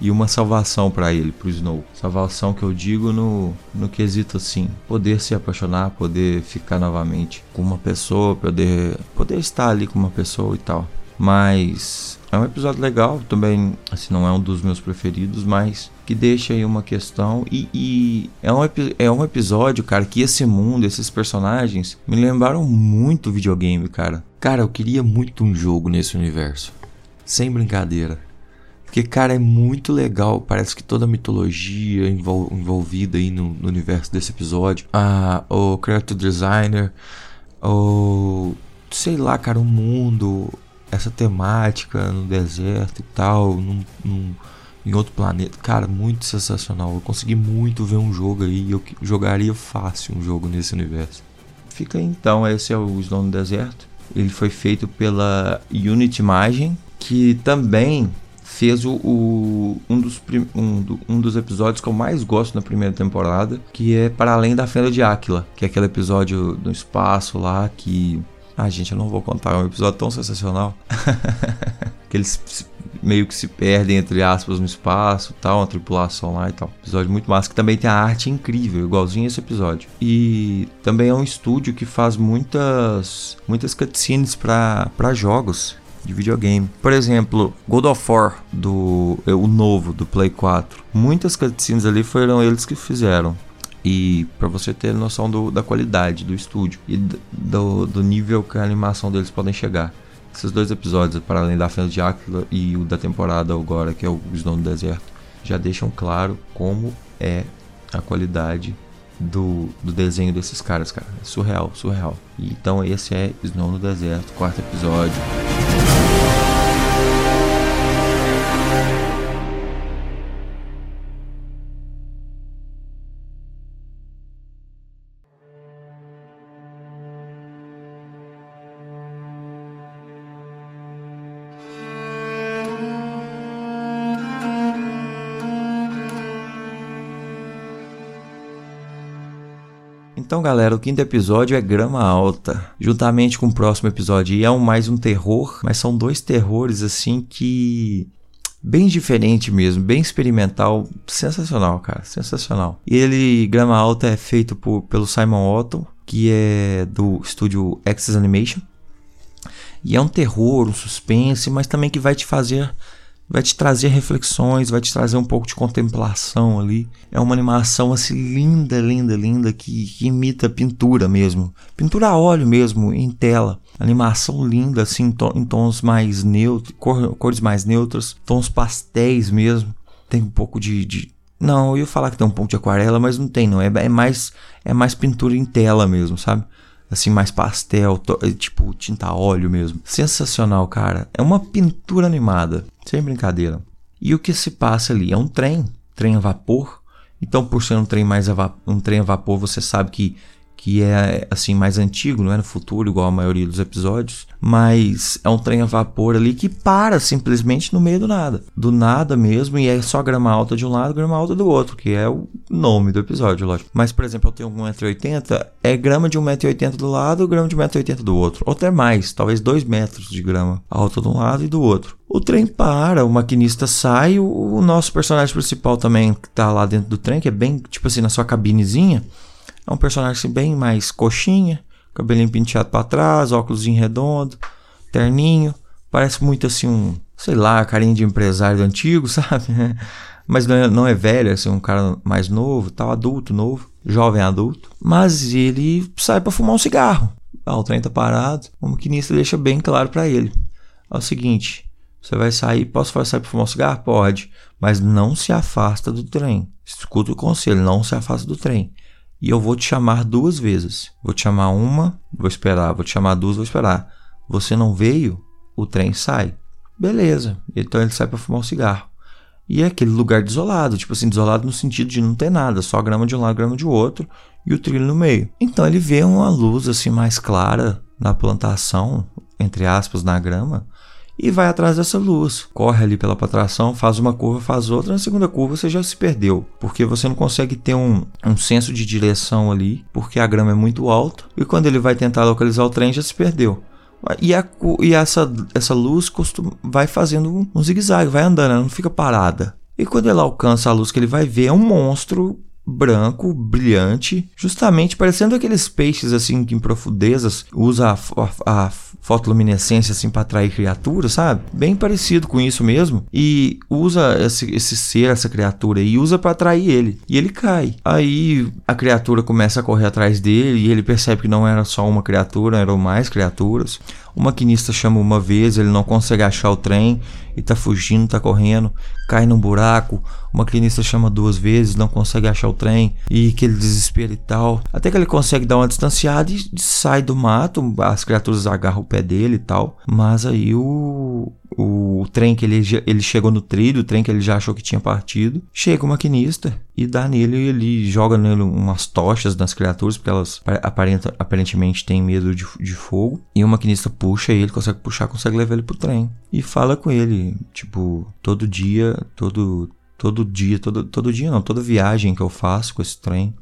E uma salvação para ele, pro Snow. Salvação que eu digo no, no quesito assim: poder se apaixonar, poder ficar novamente com uma pessoa, poder, poder estar ali com uma pessoa e tal. Mas é um episódio legal, também, assim, não é um dos meus preferidos, mas que deixa aí uma questão. E, e é, um, é um episódio, cara, que esse mundo, esses personagens, me lembraram muito videogame, cara. Cara, eu queria muito um jogo nesse universo. Sem brincadeira. Porque, cara, é muito legal. Parece que toda a mitologia envol envolvida aí no, no, universo desse episódio. Ah, o character designer, o. Sei lá, cara, o mundo, essa temática no deserto e tal, num, num, em outro planeta. Cara, muito sensacional. Eu consegui muito ver um jogo aí. Eu jogaria fácil um jogo nesse universo. Fica então, esse é o Snow no Deserto. Ele foi feito pela Unity Imagem, que também fez o, o um, dos, um, do, um, dos episódios que eu mais gosto na primeira temporada, que é Para Além da Fenda de Áquila, que é aquele episódio do espaço lá que ah, gente, eu não vou contar, é um episódio tão sensacional. que eles meio que se perdem, entre aspas, no espaço tal, uma tripulação lá e tal. Episódio muito massa, que também tem a arte incrível, igualzinho esse episódio. E também é um estúdio que faz muitas, muitas cutscenes para jogos de videogame. Por exemplo, God of War, do, o novo, do Play 4. Muitas cutscenes ali foram eles que fizeram. E para você ter noção do, da qualidade do estúdio e do, do nível que a animação deles podem chegar. Esses dois episódios, para além da Fenda de Aquila e o da temporada agora, que é o Snow no Deserto, já deixam claro como é a qualidade do, do desenho desses caras, cara. É surreal, surreal. Então esse é Snow no Deserto, quarto episódio. Então, galera, o quinto episódio é Grama Alta, juntamente com o próximo episódio. E é um, mais um terror, mas são dois terrores assim que bem diferente mesmo, bem experimental, sensacional, cara, sensacional. E ele, Grama Alta, é feito por, pelo Simon Otto, que é do estúdio Access Animation. E é um terror, um suspense, mas também que vai te fazer vai te trazer reflexões, vai te trazer um pouco de contemplação ali. É uma animação assim linda, linda, linda que, que imita pintura mesmo, pintura a óleo mesmo em tela. Animação linda assim em, tons mais neutros, cor, cores mais neutras, tons pastéis mesmo. Tem um pouco de, de não, eu ia falar que tem um pouco de aquarela, mas não tem não. É, é mais é mais pintura em tela mesmo, sabe? Assim, mais pastel, eh, tipo tinta óleo mesmo. Sensacional, cara. É uma pintura animada, sem brincadeira. E o que se passa ali? É um trem, trem a vapor. Então, por ser um trem mais a um trem a vapor, você sabe que que é assim mais antigo, não é? No futuro igual a maioria dos episódios, mas é um trem a vapor ali que para simplesmente no meio do nada, do nada mesmo e é só grama alta de um lado, grama alta do outro, que é o nome do episódio, lógico. Mas por exemplo, eu tenho 1,80m, é grama de 1,80m do lado, grama de 1,80m do outro, ou até mais, talvez 2 metros de grama alta de um lado e do outro. O trem para, o maquinista sai, o, o nosso personagem principal também que tá lá dentro do trem, que é bem tipo assim na sua cabinezinha é um personagem bem mais coxinha, cabelinho penteado para trás, óculos redondo, terninho. Parece muito assim um, sei lá, carinha de empresário antigo, sabe? Mas não é, é velho, assim, um cara mais novo, tal, adulto, novo, jovem adulto. Mas ele sai para fumar um cigarro. Ah, o trem tá parado, o maquinista deixa bem claro para ele. É o seguinte, você vai sair, posso sair para fumar um cigarro? Pode, mas não se afasta do trem. Escuta o conselho, não se afasta do trem e eu vou te chamar duas vezes. Vou te chamar uma, vou esperar. Vou te chamar duas, vou esperar. Você não veio? O trem sai. Beleza. Então ele sai para fumar um cigarro. E é aquele lugar desolado, tipo assim, desolado no sentido de não ter nada, só grama de um lado, grama de outro e o trilho no meio. Então ele vê uma luz assim mais clara na plantação, entre aspas, na grama, e vai atrás dessa luz. Corre ali pela patração, faz uma curva, faz outra, na segunda curva você já se perdeu, porque você não consegue ter um, um senso de direção ali, porque a grama é muito alta, e quando ele vai tentar localizar o trem já se perdeu. E, a, e essa, essa luz costuma, vai fazendo um, um zigue-zague, vai andando, ela não fica parada. E quando ela alcança a luz que ele vai ver, é um monstro branco, brilhante, justamente parecendo aqueles peixes assim que em profundezas usa a, a, a fotoluminescência assim para atrair criaturas, sabe? Bem parecido com isso mesmo. E usa esse, esse ser, essa criatura e usa para atrair ele. E ele cai. Aí a criatura começa a correr atrás dele e ele percebe que não era só uma criatura, eram mais criaturas. O maquinista chama uma vez, ele não consegue achar o trem e tá fugindo, tá correndo, cai num buraco. O maquinista chama duas vezes, não consegue achar o trem e aquele desespero e tal. Até que ele consegue dar uma distanciada e sai do mato, as criaturas agarram o pé dele e tal. Mas aí o, o trem que ele, ele chegou no trilho, o trem que ele já achou que tinha partido, chega o maquinista e dá nele, ele joga nele umas tochas das criaturas, porque elas aparenta, aparentemente têm medo de, de fogo. E o maquinista puxa ele, consegue puxar, consegue levar ele pro trem. E fala com ele, tipo, todo dia, todo, todo dia, todo, todo dia não, toda viagem que eu faço com esse trem,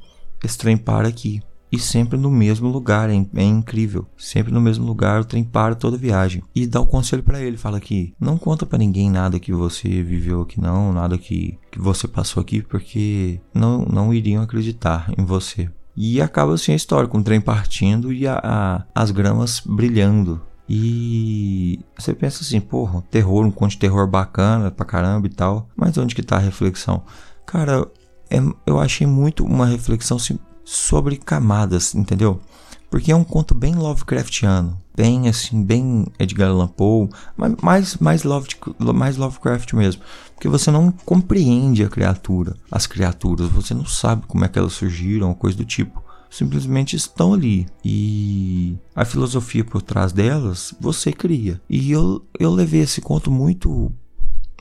esse trem para aqui e sempre no mesmo lugar. É, é incrível. Sempre no mesmo lugar, o trem para toda viagem. E dá o um conselho para ele, fala que não conta para ninguém nada que você viveu aqui não, nada que, que você passou aqui, porque não, não iriam acreditar em você. E acaba assim a história, com o trem partindo e a, a, as gramas brilhando. E você pensa assim, porra, terror, um conto de terror bacana pra caramba e tal. Mas onde que tá a reflexão? Cara, é, eu achei muito uma reflexão assim, sobre camadas, entendeu? Porque é um conto bem Lovecraftiano, bem assim, bem Edgar Allan Poe, mas mais, mais, Love, mais Lovecraft mesmo. Porque você não compreende a criatura, as criaturas, você não sabe como é que elas surgiram, coisa do tipo. Simplesmente estão ali. E a filosofia por trás delas, você cria. E eu, eu levei esse conto muito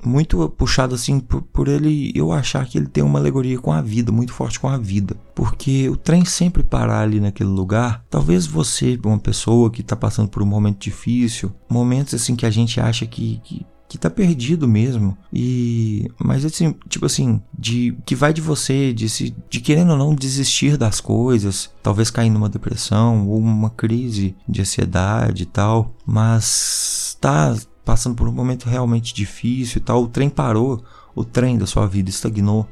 muito puxado assim por, por, ele eu achar que ele tem uma alegoria com a vida, muito forte com a vida. Porque o trem sempre parar ali naquele lugar, talvez você, uma pessoa que está passando por um momento difícil, momentos assim que a gente acha que, que que tá perdido mesmo. E mas assim, tipo assim, de que vai de você, de se de querendo ou não desistir das coisas, talvez cair numa depressão ou uma crise de ansiedade e tal, mas tá passando por um momento realmente difícil e tal, o trem parou, o trem da sua vida estagnou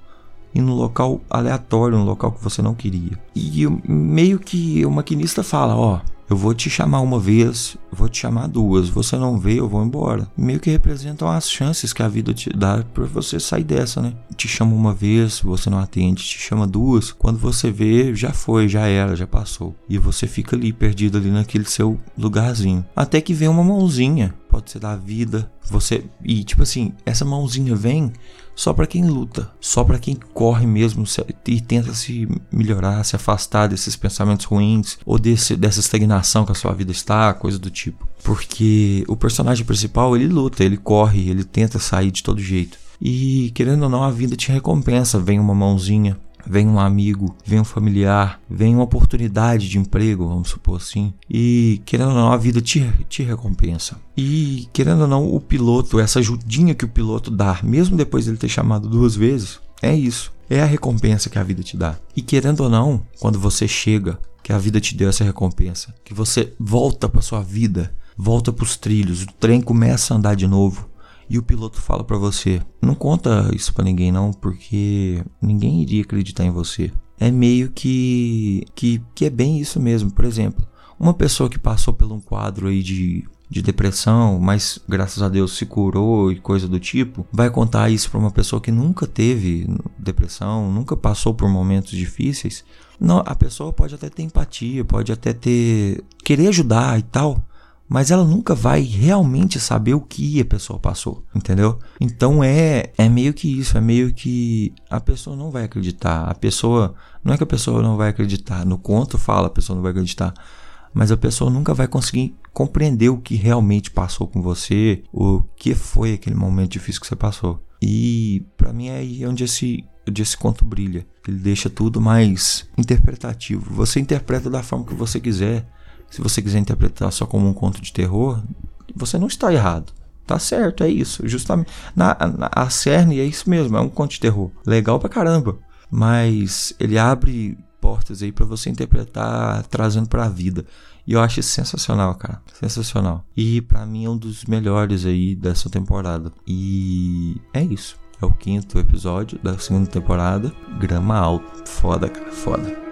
e no local aleatório, no local que você não queria. E meio que o maquinista fala, ó, oh, eu vou te chamar uma vez, vou te chamar duas. Você não vê, eu vou embora. Meio que representam as chances que a vida te dá para você sair dessa, né? Te chama uma vez, você não atende. Te chama duas, quando você vê, já foi, já era, já passou. E você fica ali perdido ali naquele seu lugarzinho. Até que vem uma mãozinha, pode ser da vida. Você e tipo assim, essa mãozinha vem só para quem luta, só para quem corre mesmo e tenta se melhorar, se afastar desses pensamentos ruins ou desse, dessa estagnação que a sua vida está, coisa do tipo. Porque o personagem principal ele luta, ele corre, ele tenta sair de todo jeito. E querendo ou não, a vida te recompensa. Vem uma mãozinha, vem um amigo, vem um familiar, vem uma oportunidade de emprego, vamos supor assim. E querendo ou não, a vida te, te recompensa. E querendo ou não, o piloto, essa ajudinha que o piloto dá, mesmo depois de ele ter chamado duas vezes, é isso. É a recompensa que a vida te dá. E querendo ou não, quando você chega, que a vida te deu essa recompensa, que você volta para sua vida, volta para os trilhos, o trem começa a andar de novo e o piloto fala para você: "Não conta isso para ninguém não, porque ninguém iria acreditar em você". É meio que que que é bem isso mesmo. Por exemplo, uma pessoa que passou por um quadro aí de de depressão, mas graças a Deus se curou e coisa do tipo, vai contar isso para uma pessoa que nunca teve depressão, nunca passou por momentos difíceis. Não, a pessoa pode até ter empatia, pode até ter querer ajudar e tal, mas ela nunca vai realmente saber o que a pessoa passou, entendeu? Então é é meio que isso, é meio que a pessoa não vai acreditar. A pessoa não é que a pessoa não vai acreditar, no conto fala a pessoa não vai acreditar, mas a pessoa nunca vai conseguir compreender o que realmente passou com você, o que foi aquele momento difícil que você passou. E para mim é aí onde esse onde esse conto brilha. Ele deixa tudo mais interpretativo. Você interpreta da forma que você quiser se você quiser interpretar só como um conto de terror, você não está errado. Tá certo, é isso. Justamente. Na, na, a cerne é isso mesmo, é um conto de terror. Legal pra caramba. Mas ele abre portas aí para você interpretar trazendo para a vida. E eu acho sensacional, cara. Sensacional. E para mim é um dos melhores aí dessa temporada. E é isso. É o quinto episódio da segunda temporada. Grama alto. Foda, cara. Foda.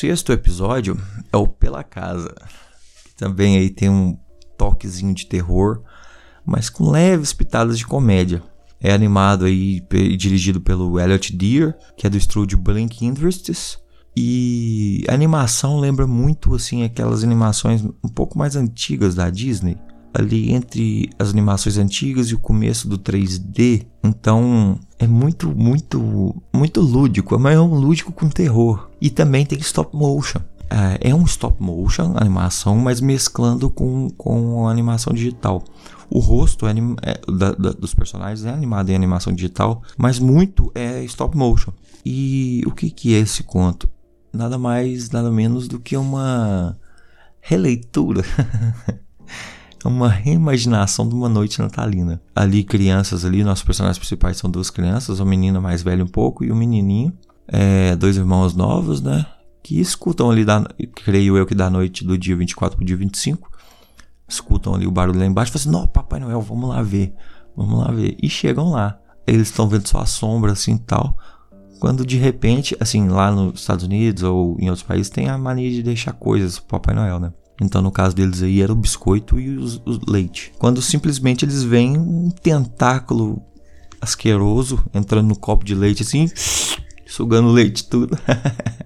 Sexto episódio é o Pela Casa. Também aí tem um toquezinho de terror, mas com leves pitadas de comédia. É animado aí e dirigido pelo Elliot Deer, que é do estúdio Blink Interests. E a animação lembra muito assim aquelas animações um pouco mais antigas da Disney, ali entre as animações antigas e o começo do 3D. Então é muito, muito, muito lúdico, mas é um lúdico com terror. E também tem stop motion. É, é um stop motion animação, mas mesclando com, com animação digital. O rosto é, é, da, da, dos personagens é animado em animação digital, mas muito é stop motion. E o que, que é esse conto? Nada mais, nada menos do que uma releitura uma reimaginação de uma noite natalina. Ali, crianças ali, nossos personagens principais são duas crianças, uma menina mais velha um pouco e um menininho. É, dois irmãos novos, né? Que escutam ali, da, creio eu que da noite do dia 24 pro dia 25. Escutam ali o barulho lá embaixo e falam assim, não, Papai Noel, vamos lá ver. Vamos lá ver. E chegam lá. Eles estão vendo só a sombra assim tal. Quando de repente, assim, lá nos Estados Unidos ou em outros países, tem a mania de deixar coisas pro Papai Noel, né? Então, no caso deles aí, era o biscoito e o leite. Quando simplesmente eles veem um tentáculo asqueroso entrando no copo de leite assim, sugando leite tudo,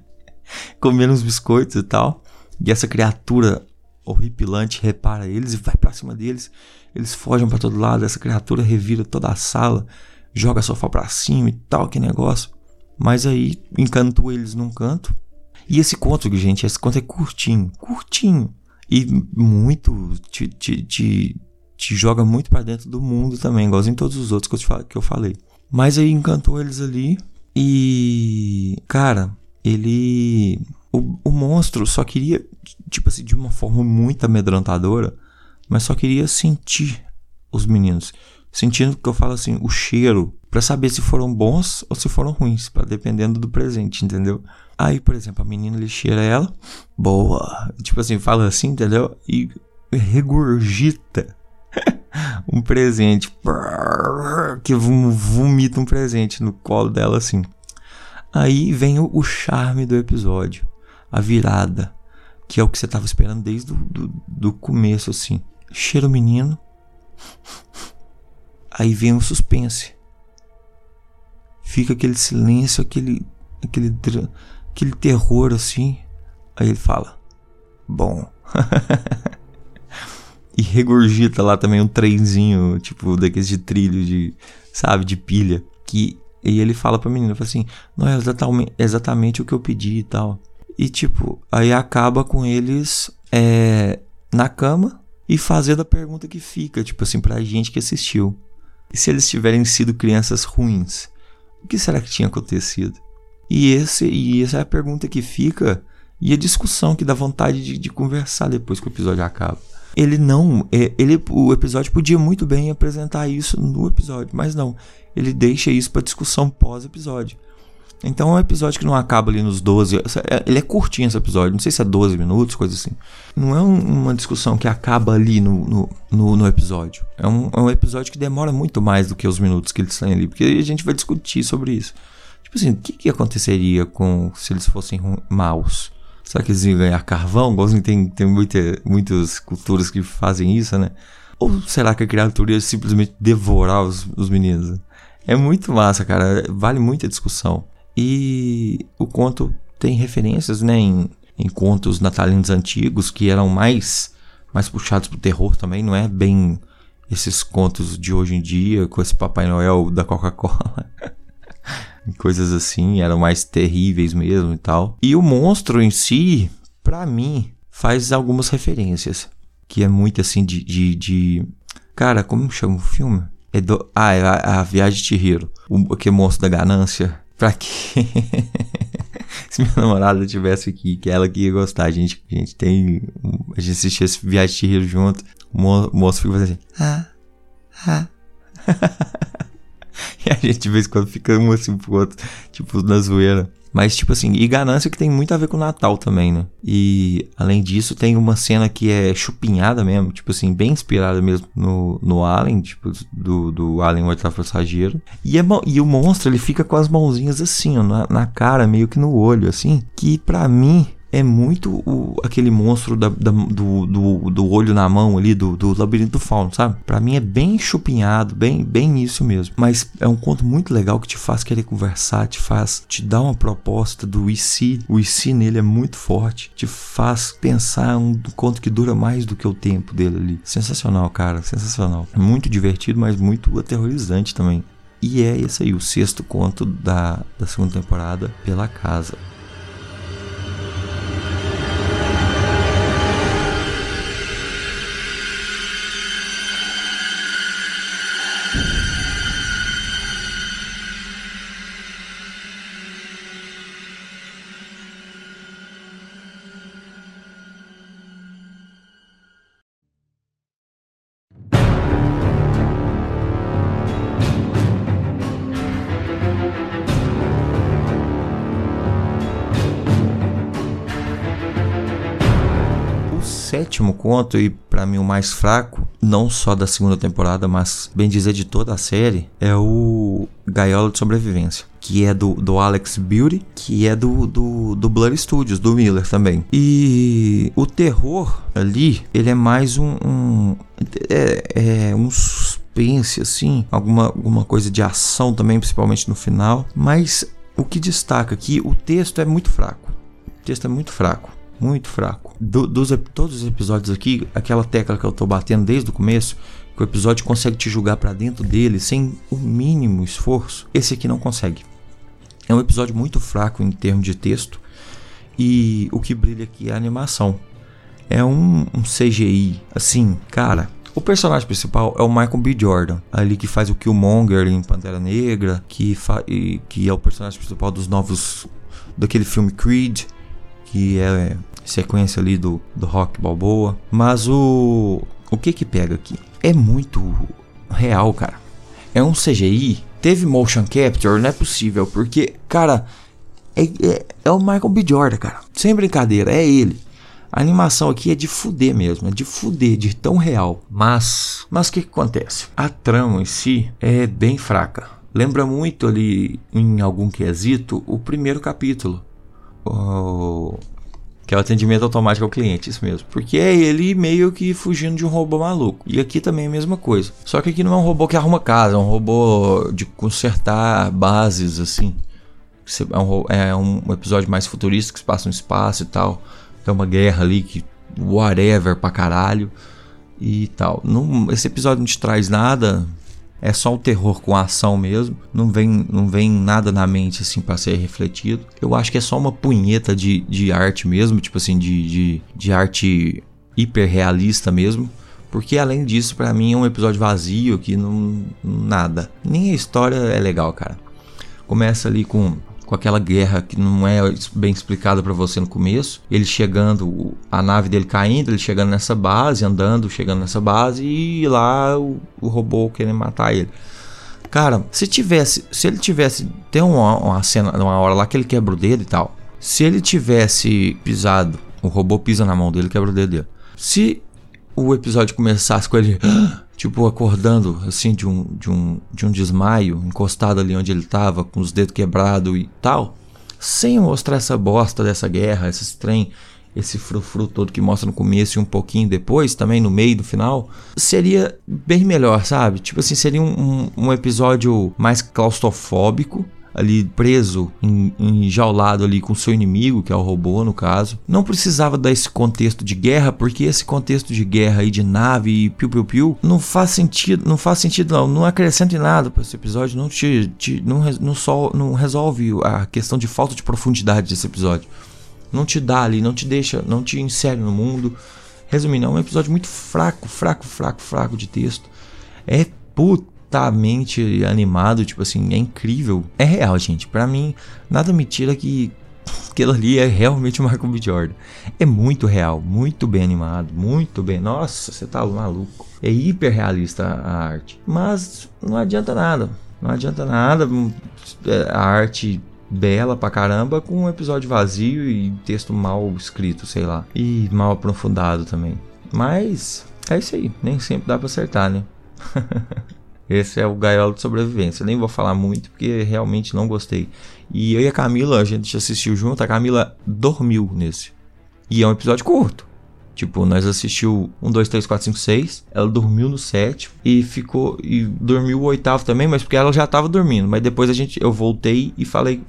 comendo os biscoitos e tal. E essa criatura horripilante repara eles e vai para cima deles. Eles fogem para todo lado. Essa criatura revira toda a sala, joga sofá para cima e tal, que negócio. Mas aí encantou eles num canto. E esse conto, gente, esse conto é curtinho, curtinho. E muito te, te, te, te joga muito para dentro do mundo também, igualzinho todos os outros que eu, que eu falei. Mas aí encantou eles ali. E. Cara, ele. O, o monstro só queria, tipo assim, de uma forma muito amedrontadora, mas só queria sentir os meninos. Sentindo que eu falo assim, o cheiro, para saber se foram bons ou se foram ruins, para dependendo do presente, entendeu? Aí, por exemplo, a menina ele cheira ela, boa, tipo assim, fala assim, entendeu? E regurgita um presente, que vomita um presente no colo dela assim. Aí vem o, charme do episódio, a virada, que é o que você tava esperando desde do, do, do começo assim. Cheira o menino, aí vem o suspense. Fica aquele silêncio, aquele aquele aquele terror assim. Aí ele fala: Bom. e regurgita lá também um trenzinho, tipo, daqueles de trilho, de, sabe, de pilha. Que, e ele fala pra menina, fala assim, não é exatamente, exatamente o que eu pedi e tal. E tipo, aí acaba com eles é, na cama e fazendo a pergunta que fica, tipo assim, pra gente que assistiu. E se eles tiverem sido crianças ruins, o que será que tinha acontecido? E, esse, e essa é a pergunta que fica e a discussão que dá vontade de, de conversar depois que o episódio acaba. Ele não. É, ele, o episódio podia muito bem apresentar isso no episódio, mas não. Ele deixa isso para discussão pós-episódio. Então é um episódio que não acaba ali nos 12. É, ele é curtinho esse episódio, não sei se é 12 minutos, coisa assim. Não é um, uma discussão que acaba ali no, no, no, episódio. É um, é um episódio que demora muito mais do que os minutos que eles têm ali, porque a gente vai discutir sobre isso. Tipo assim, o que, que aconteceria com se eles fossem maus? Será que eles iam ganhar carvão? Igualzinho tem, tem muita, muitas culturas que fazem isso, né? Ou será que a criatura ia simplesmente devorar os, os meninos? É muito massa, cara. Vale muita discussão. E o conto tem referências, né, em, em contos natalinos antigos que eram mais mais puxados pro terror também, não é bem esses contos de hoje em dia, com esse Papai Noel da Coca-Cola. Coisas assim, eram mais terríveis mesmo e tal. E o monstro em si, para mim, faz algumas referências. Que é muito assim de. de, de... Cara, como chama o filme? É do... Ah, é a, a Viagem de Chihiro. O que monstro da ganância. Pra quê? Se minha namorada tivesse aqui, que ela que ia gostar. A gente, a gente tem. A gente assistia esse Viagem de Chihiro junto. O moço fica fazendo assim. Ah, ah. e a gente de vez em quando fica um assim pro outro, tipo, na zoeira. Mas, tipo assim, e ganância que tem muito a ver com o Natal também, né? E, além disso, tem uma cena que é chupinhada mesmo, tipo assim, bem inspirada mesmo no, no Alien, tipo, do, do Alien, oitavo passageiro. E, é, e o monstro, ele fica com as mãozinhas assim, ó, na, na cara, meio que no olho, assim, que para mim é muito o, aquele monstro da, da, do, do, do, olho na mão ali, do, do labirinto do fauno, sabe? Para mim é bem chupinhado, bem, bem isso mesmo. Mas é um conto muito legal que te faz querer conversar, te faz, te dá uma proposta do e. O e nele é muito forte, te faz pensar um conto que dura mais do que o tempo dele ali. Sensacional, cara, sensacional. Muito divertido, mas muito aterrorizante também. E é esse aí, o sexto conto da, da segunda temporada, Pela Casa. Conto, e para mim o mais fraco, não só da segunda temporada, mas bem dizer de toda a série, é o Gaiola de Sobrevivência. Que é do, do Alex Beauty, que é do, do, do Blur Studios, do Miller também. E o terror ali, ele é mais um. um é, é um suspense, assim, alguma, alguma coisa de ação também, principalmente no final. Mas o que destaca aqui, o texto é muito fraco. O texto é muito fraco muito fraco. Do, dos, todos os episódios aqui, aquela tecla que eu tô batendo desde o começo, que o episódio consegue te julgar para dentro dele sem o mínimo esforço, esse aqui não consegue. É um episódio muito fraco em termos de texto e o que brilha aqui é a animação. É um, um CGI, assim, cara. O personagem principal é o Michael B. Jordan, ali que faz o Killmonger em Pantera Negra, que, que é o personagem principal dos novos. daquele filme Creed, que é sequência ali do, do rock balboa. Mas o, o que que pega aqui? É muito real, cara. É um CGI, teve motion capture, não é possível, porque, cara, é, é, é o Michael B. Jordan, cara. Sem brincadeira, é ele. A animação aqui é de fuder mesmo, é de fuder, de tão real. Mas, mas o que, que acontece? A trama em si é bem fraca. Lembra muito ali, em algum quesito, o primeiro capítulo que é o atendimento automático ao cliente, isso mesmo. Porque é ele meio que fugindo de um robô maluco. E aqui também é a mesma coisa. Só que aqui não é um robô que arruma casa, é um robô de consertar bases, assim. É um, é um episódio mais futurista que se passa no espaço e tal. É uma guerra ali que. whatever pra caralho. E tal. Esse episódio não te traz nada é só o terror com ação mesmo, não vem, não vem nada na mente assim para ser refletido. Eu acho que é só uma punheta de, de arte mesmo, tipo assim, de, de, de arte hiper realista mesmo. Porque além disso, para mim é um episódio vazio que não. nada. Nem a história é legal, cara. Começa ali com com aquela guerra que não é bem explicada para você no começo. Ele chegando, a nave dele caindo, ele chegando nessa base, andando, chegando nessa base e lá o, o robô querendo matar ele. Cara, se tivesse, se ele tivesse, tem uma, uma cena, uma hora lá que ele quebra o dedo e tal. Se ele tivesse pisado, o robô pisa na mão dele, quebra o dedo dele. Se o episódio começasse com ele tipo acordando assim de um, de um, de um desmaio, encostado ali onde ele estava, com os dedos quebrados e tal, sem mostrar essa bosta dessa guerra, esse trem, esse frufru todo que mostra no começo e um pouquinho depois, também no meio do final, seria bem melhor, sabe? Tipo assim, seria um, um, um episódio mais claustrofóbico, ali preso, enjaulado ali com seu inimigo, que é o robô no caso. Não precisava dar esse contexto de guerra, porque esse contexto de guerra aí de nave e piu-piu-piu não faz sentido, não faz sentido não, não acrescenta em nada para esse episódio, não te, te não, não, só, não resolve a questão de falta de profundidade desse episódio. Não te dá ali, não te deixa, não te insere no mundo. Resumindo, é um episódio muito fraco, fraco, fraco, fraco de texto. É putamente animado, tipo assim, é incrível. É real, gente. Para mim, nada me tira que aquilo ali é realmente o Michael B. Jordan. É muito real, muito bem animado, muito bem. Nossa, você tá maluco. É hiper realista a arte. Mas não adianta nada. Não adianta nada. É, a arte bela pra caramba com um episódio vazio e texto mal escrito, sei lá. E mal aprofundado também. Mas é isso aí, nem sempre dá pra acertar, né? Esse é o Gaiola de Sobrevivência. Nem vou falar muito porque realmente não gostei. E eu e a Camila, a gente assistiu junto, a Camila dormiu nesse. E é um episódio curto. Tipo, nós assistiu 1, 2, 3, 4, 5, 6. Ela dormiu no sétimo e ficou. E dormiu o oitavo também, mas porque ela já tava dormindo. Mas depois a gente. Eu voltei e falei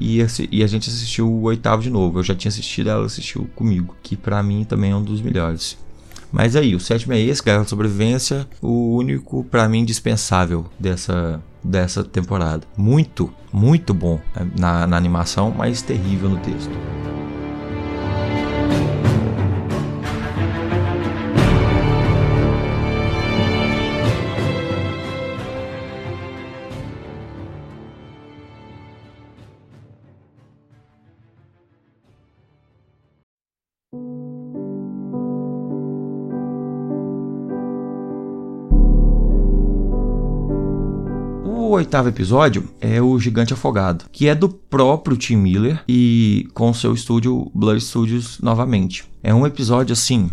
e, e, a gente assistiu o oitavo de novo. Eu já tinha assistido, ela assistiu comigo, que para mim também é um dos melhores. Mas aí, o sétimo é esse, Guerra de Sobrevivência, o único para mim dispensável dessa dessa temporada. Muito, muito bom na, na animação, mas terrível no texto. Oitavo episódio é o Gigante Afogado, que é do próprio Tim Miller e com seu estúdio Blood Studios novamente. É um episódio assim,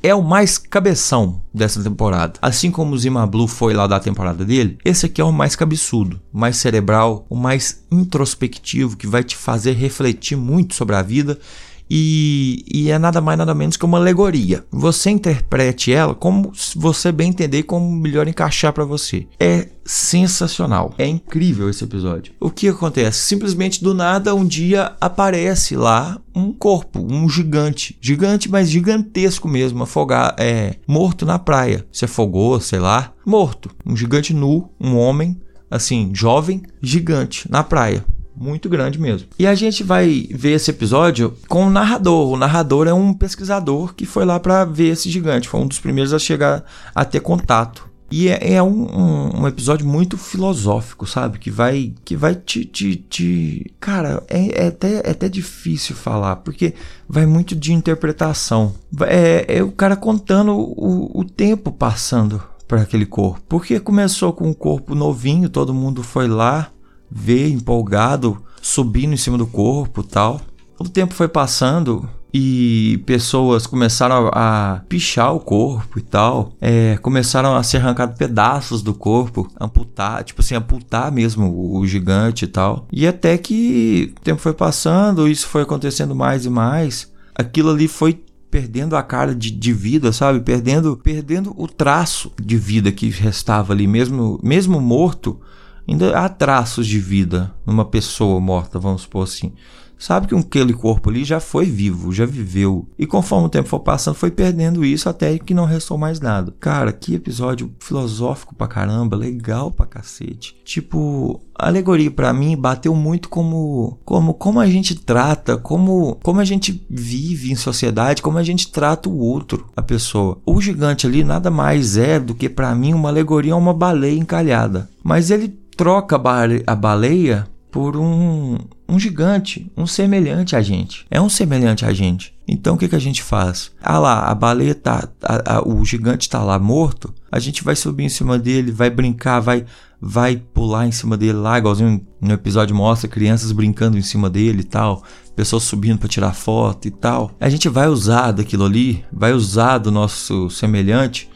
é o mais cabeção dessa temporada. Assim como o Zima Blue foi lá da temporada dele, esse aqui é o mais cabeçudo, mais cerebral, o mais introspectivo, que vai te fazer refletir muito sobre a vida e, e, é nada mais nada menos que uma alegoria. Você interprete ela como você bem entender e como melhor encaixar para você. É sensacional. É incrível esse episódio. O que acontece? Simplesmente do nada um dia aparece lá um corpo, um gigante, gigante, mas gigantesco mesmo, afogar, é, morto na praia. Se afogou, sei lá, morto. Um gigante nu, um homem, assim, jovem, gigante na praia muito grande mesmo. E a gente vai ver esse episódio com o narrador. O narrador é um pesquisador que foi lá para ver esse gigante. Foi um dos primeiros a chegar a ter contato. E é, é um, um, um, episódio muito filosófico, sabe? Que vai que vai te. te, te... Cara, é, é, até, é até difícil falar, porque vai muito de interpretação. É, é o cara contando o, o tempo passando para aquele corpo. Porque começou com um corpo novinho, todo mundo foi lá, ver empolgado, subindo em cima do corpo tal. O tempo foi passando e pessoas começaram a, pichar o corpo e tal. É, começaram a ser arrancados pedaços do corpo, amputar, tipo assim, amputar mesmo o, o gigante e tal. E até que o tempo foi passando, isso foi acontecendo mais e mais. Aquilo ali foi perdendo a cara de, de, vida, sabe? Perdendo, perdendo o traço de vida que restava ali, mesmo, mesmo morto ainda há traços de vida numa pessoa morta, vamos supor assim. Sabe que aquele corpo ali já foi vivo, já viveu. E conforme o tempo for passando, foi perdendo isso até que não restou mais nada. Cara, que episódio filosófico pra caramba, legal pra cacete. Tipo, a alegoria para mim bateu muito como como como a gente trata, como como a gente vive em sociedade, como a gente trata o outro, a pessoa. O gigante ali nada mais é do que para mim uma alegoria a uma baleia encalhada. Mas ele troca a baleia por um, um gigante, um semelhante a gente. É um semelhante a gente. Então o que, que a gente faz? Ah lá, a baleia tá. A, a, o gigante tá lá morto. A gente vai subir em cima dele, vai brincar, vai vai pular em cima dele lá, igualzinho no episódio mostra crianças brincando em cima dele e tal, pessoas subindo para tirar foto e tal. A gente vai usar daquilo ali, vai usar do nosso semelhante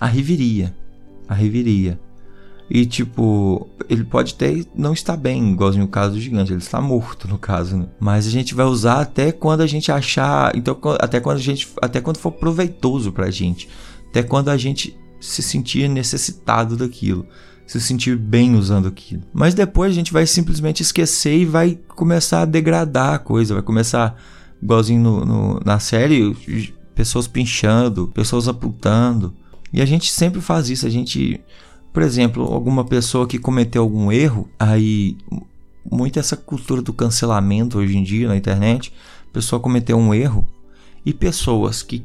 a riveria. A riveria. E tipo, ele pode até não estar bem, igualzinho o caso do gigante, ele está morto no caso, né? Mas a gente vai usar até quando a gente achar, então até quando a gente, até quando for proveitoso pra gente, até quando a gente se sentir necessitado daquilo. se sentir bem usando aquilo. Mas depois a gente vai simplesmente esquecer e vai começar a degradar a coisa, vai começar, igualzinho no, no, na série, pessoas pinchando, pessoas apontando. E a gente sempre faz isso, a gente, por exemplo, alguma pessoa que cometeu algum erro, aí muito essa cultura do cancelamento hoje em dia na internet, a pessoa cometeu um erro e pessoas que,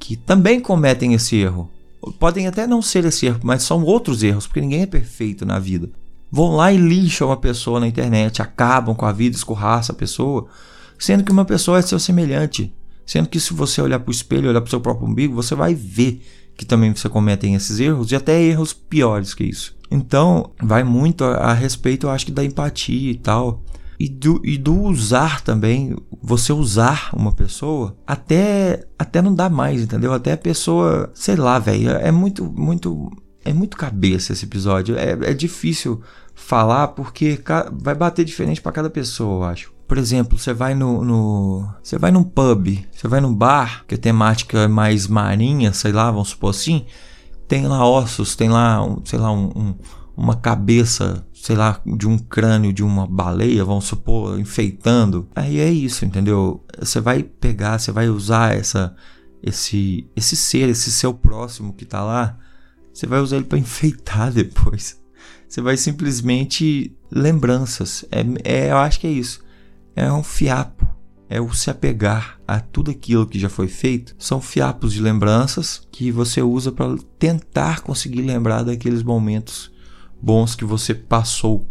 que também cometem esse erro Podem até não ser esse erro, mas são outros erros, porque ninguém é perfeito na vida. Vão lá e lixam uma pessoa na internet, acabam com a vida, escorraçam a pessoa, sendo que uma pessoa é seu semelhante. Sendo que se você olhar para o espelho, olhar para o seu próprio umbigo, você vai ver que também você cometem esses erros e até erros piores que isso. Então, vai muito a, a respeito, eu acho que da empatia e tal e do, e do usar também, você usar uma pessoa até até não dá mais, entendeu? Até a pessoa, sei lá, velho, é muito muito é muito cabeça esse episódio. É, é difícil falar porque vai bater diferente para cada pessoa, eu acho. Por exemplo, você vai no, no, Você vai num pub, você vai num bar, que a temática é mais marinha, sei lá, vamos supor assim. Tem lá ossos, tem lá, um, sei lá, um, um, uma cabeça sei lá, de um crânio de uma baleia, vamos supor, enfeitando. Aí é isso, entendeu? Você vai pegar, você vai usar essa esse esse ser, esse seu próximo que tá lá, você vai usar ele para enfeitar depois. Você vai simplesmente lembranças. É, é, eu acho que é isso. É um fiapo. É o se apegar a tudo aquilo que já foi feito. São fiapos de lembranças que você usa para tentar conseguir lembrar daqueles momentos bons que você passou,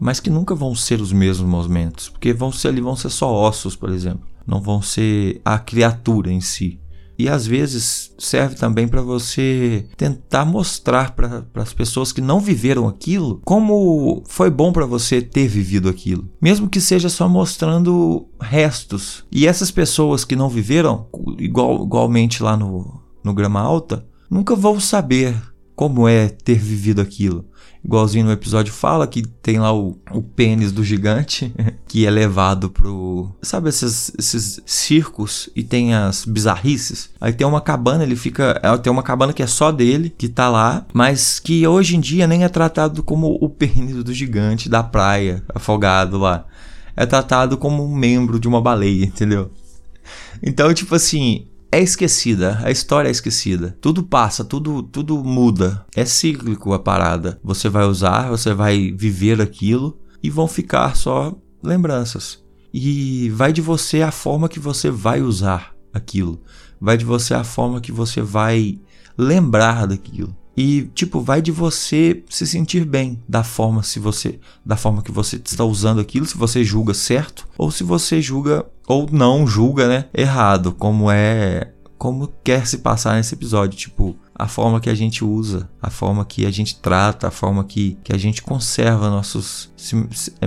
mas que nunca vão ser os mesmos momentos, porque vão ser ali vão ser só ossos, por exemplo, não vão ser a criatura em si. E às vezes serve também para você tentar mostrar para as pessoas que não viveram aquilo como foi bom para você ter vivido aquilo, mesmo que seja só mostrando restos. E essas pessoas que não viveram, igual, igualmente lá no, no Grama Alta, nunca vão saber como é ter vivido aquilo igualzinho no episódio fala, que tem lá o, o pênis do gigante, que é levado pro. Sabe esses, esses circos e tem as bizarrices? Aí tem uma cabana, ele fica. Tem uma cabana que é só dele, que tá lá, mas que hoje em dia nem é tratado como o pênis do gigante da praia, afogado lá. É tratado como um membro de uma baleia, entendeu? Então, tipo assim, é esquecida, a história é esquecida. Tudo passa, tudo tudo muda. É cíclico a parada. Você vai usar, você vai viver aquilo e vão ficar só lembranças. E vai de você a forma que você vai usar aquilo. Vai de você a forma que você vai lembrar daquilo. E tipo, vai de você se sentir bem da forma se você da forma que você está usando aquilo, se você julga certo ou se você julga ou não julga, né, errado, como é como quer se passar nesse episódio, tipo, a forma que a gente usa, a forma que a gente trata, a forma que, que a gente conserva nossos,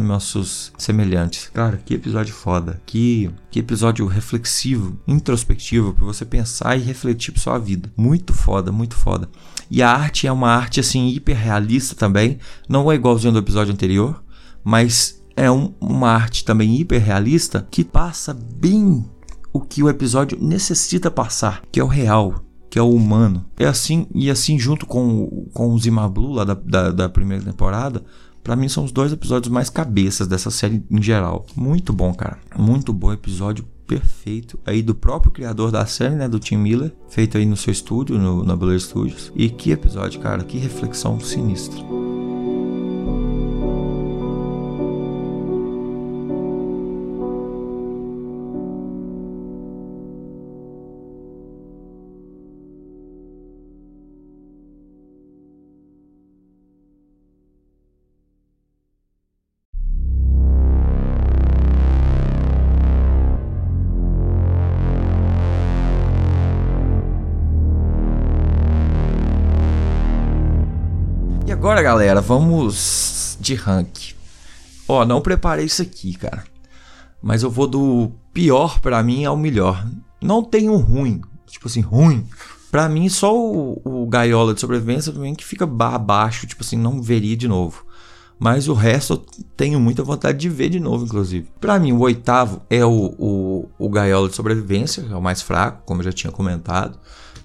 nossos semelhantes. Cara, que episódio foda. Que, que episódio reflexivo, introspectivo, para você pensar e refletir pra sua vida. Muito foda, muito foda. E a arte é uma arte assim hiper realista também, não é igualzinho do episódio anterior, mas é um, uma arte também hiper realista que passa bem o que o episódio necessita passar, que é o real, que é o humano. É assim, e assim junto com, com o Zima Blue lá da, da, da primeira temporada, para mim são os dois episódios mais cabeças dessa série em geral. Muito bom, cara. Muito bom episódio perfeito aí do próprio criador da série, né, do Tim Miller, feito aí no seu estúdio, no, na Blair Studios. E que episódio, cara, que reflexão sinistra. Agora, galera, vamos de rank. Ó, não preparei isso aqui, cara. Mas eu vou do pior para mim ao melhor. Não tem um ruim. Tipo assim, ruim. Pra mim, só o, o Gaiola de Sobrevivência também que fica abaixo. Tipo assim, não veria de novo. Mas o resto eu tenho muita vontade de ver de novo, inclusive. Para mim, o oitavo é o, o, o Gaiola de Sobrevivência, é o mais fraco, como eu já tinha comentado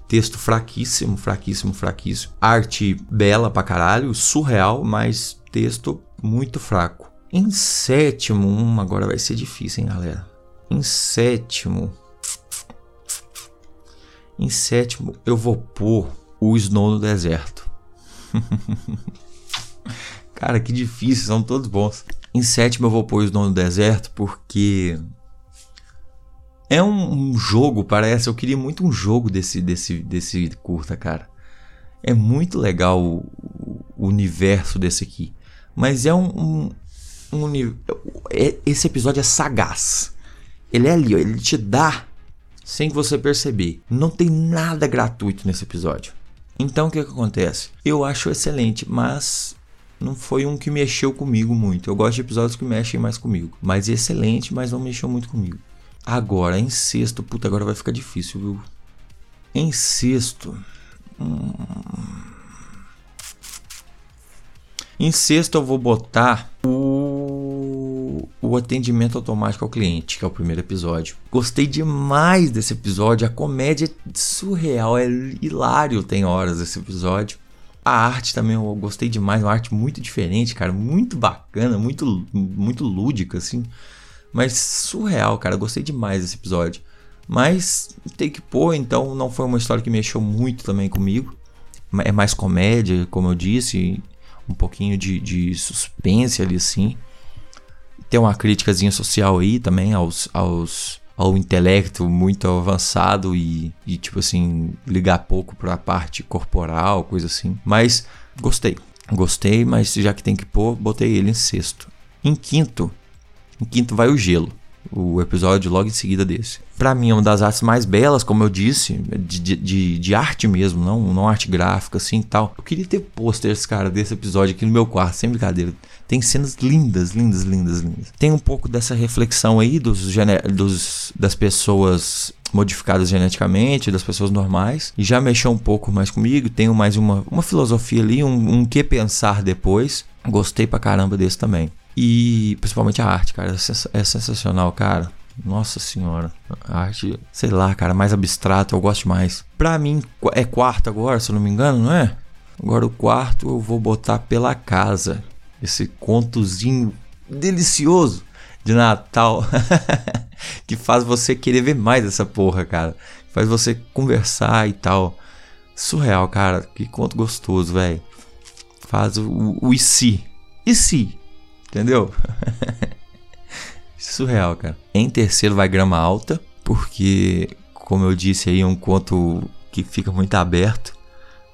Texto fraquíssimo, fraquíssimo, fraquíssimo. Arte bela pra caralho, surreal, mas texto muito fraco. Em sétimo, hum, agora vai ser difícil, hein, galera? Em sétimo. Em sétimo, eu vou pôr o Snow no deserto. Cara, que difícil, são todos bons. Em sétimo, eu vou pôr o Snow no deserto porque é um, um, jogo, parece. Eu queria muito um jogo desse, desse, desse curta, cara. É muito legal o, o universo desse aqui. Mas é um, um, um. é, esse episódio é sagaz. Ele é ali, ó, ele te dá sem você perceber. Não tem nada gratuito nesse episódio. Então o que, que acontece? Eu acho excelente, mas não foi um que mexeu comigo muito. Eu gosto de episódios que mexem mais comigo. Mas excelente, mas não mexeu muito comigo. Agora, em sexto, puta, agora vai ficar difícil, viu? Em sexto. Hum... Em sexto, eu vou botar o... o atendimento automático ao cliente, que é o primeiro episódio. Gostei demais desse episódio. A comédia é surreal, é hilário, tem horas esse episódio. A arte também eu gostei demais, uma arte muito diferente, cara, muito bacana, muito, muito lúdica, assim. Mas surreal, cara. Gostei demais desse episódio. Mas tem que pôr, então não foi uma história que mexeu muito também comigo. É mais comédia, como eu disse, um pouquinho de, de suspense ali assim. Tem uma críticazinha social aí também aos, aos, ao intelecto muito avançado e, e tipo assim, ligar pouco para a parte corporal, coisa assim. Mas gostei. Gostei, mas já que tem que pôr, botei ele em sexto. Em quinto, em quinto vai o gelo. O episódio logo em seguida desse. Para mim é uma das artes mais belas, como eu disse, de, de, de arte mesmo, não, não arte gráfica assim tal. Eu queria ter posters, cara, desse episódio aqui no meu quarto, sem brincadeira. Tem cenas lindas, lindas, lindas, lindas. Tem um pouco dessa reflexão aí dos, dos das pessoas modificadas geneticamente, das pessoas normais, e já mexeu um pouco mais comigo. Tenho mais uma, uma filosofia ali, um, um que pensar depois. Gostei pra caramba desse também. E principalmente a arte, cara, é, é sensacional, cara. Nossa senhora, a arte, sei lá, cara, mais abstrata, eu gosto mais. Pra mim, é quarto agora, se eu não me engano, não é? Agora o quarto eu vou botar pela casa. Esse contozinho delicioso de Natal que faz você querer ver mais essa porra, cara. Faz você conversar e tal. Surreal, cara. Que conto gostoso, velho. Faz o, o, o e se. E se? Entendeu? Surreal, cara. Em terceiro vai grama alta, porque, como eu disse aí, é um conto que fica muito aberto.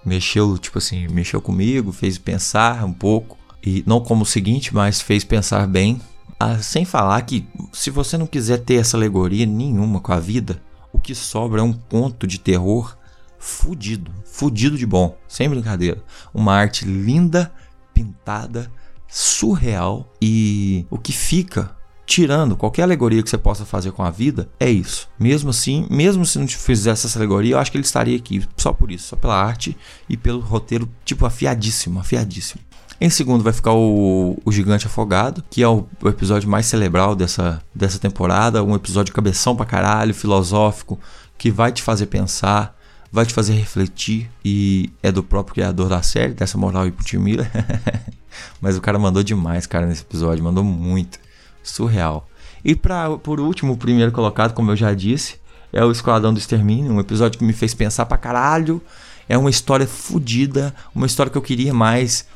Mexeu, tipo assim, mexeu comigo, fez pensar um pouco. E não como o seguinte, mas fez pensar bem. Ah, sem falar que, se você não quiser ter essa alegoria nenhuma com a vida, o que sobra é um conto de terror fudido. Fudido de bom, sem brincadeira. Uma arte linda, pintada, surreal e o que fica tirando qualquer alegoria que você possa fazer com a vida, é isso. Mesmo assim, mesmo se não fizesse essa alegoria, eu acho que ele estaria aqui só por isso, só pela arte e pelo roteiro, tipo, afiadíssimo, afiadíssimo. Em segundo vai ficar o, o Gigante Afogado, que é o, o, episódio mais cerebral dessa, dessa temporada, um episódio cabeção pra caralho, filosófico, que vai te fazer pensar, vai te fazer refletir e é do próprio criador da série, dessa moral e pro Timira. Mas o cara mandou demais, cara, nesse episódio. Mandou muito. Surreal. E pra, por último, o primeiro colocado, como eu já disse, é o Esquadrão do Extermínio. Um episódio que me fez pensar pra caralho. É uma história fodida. Uma história que eu queria mais.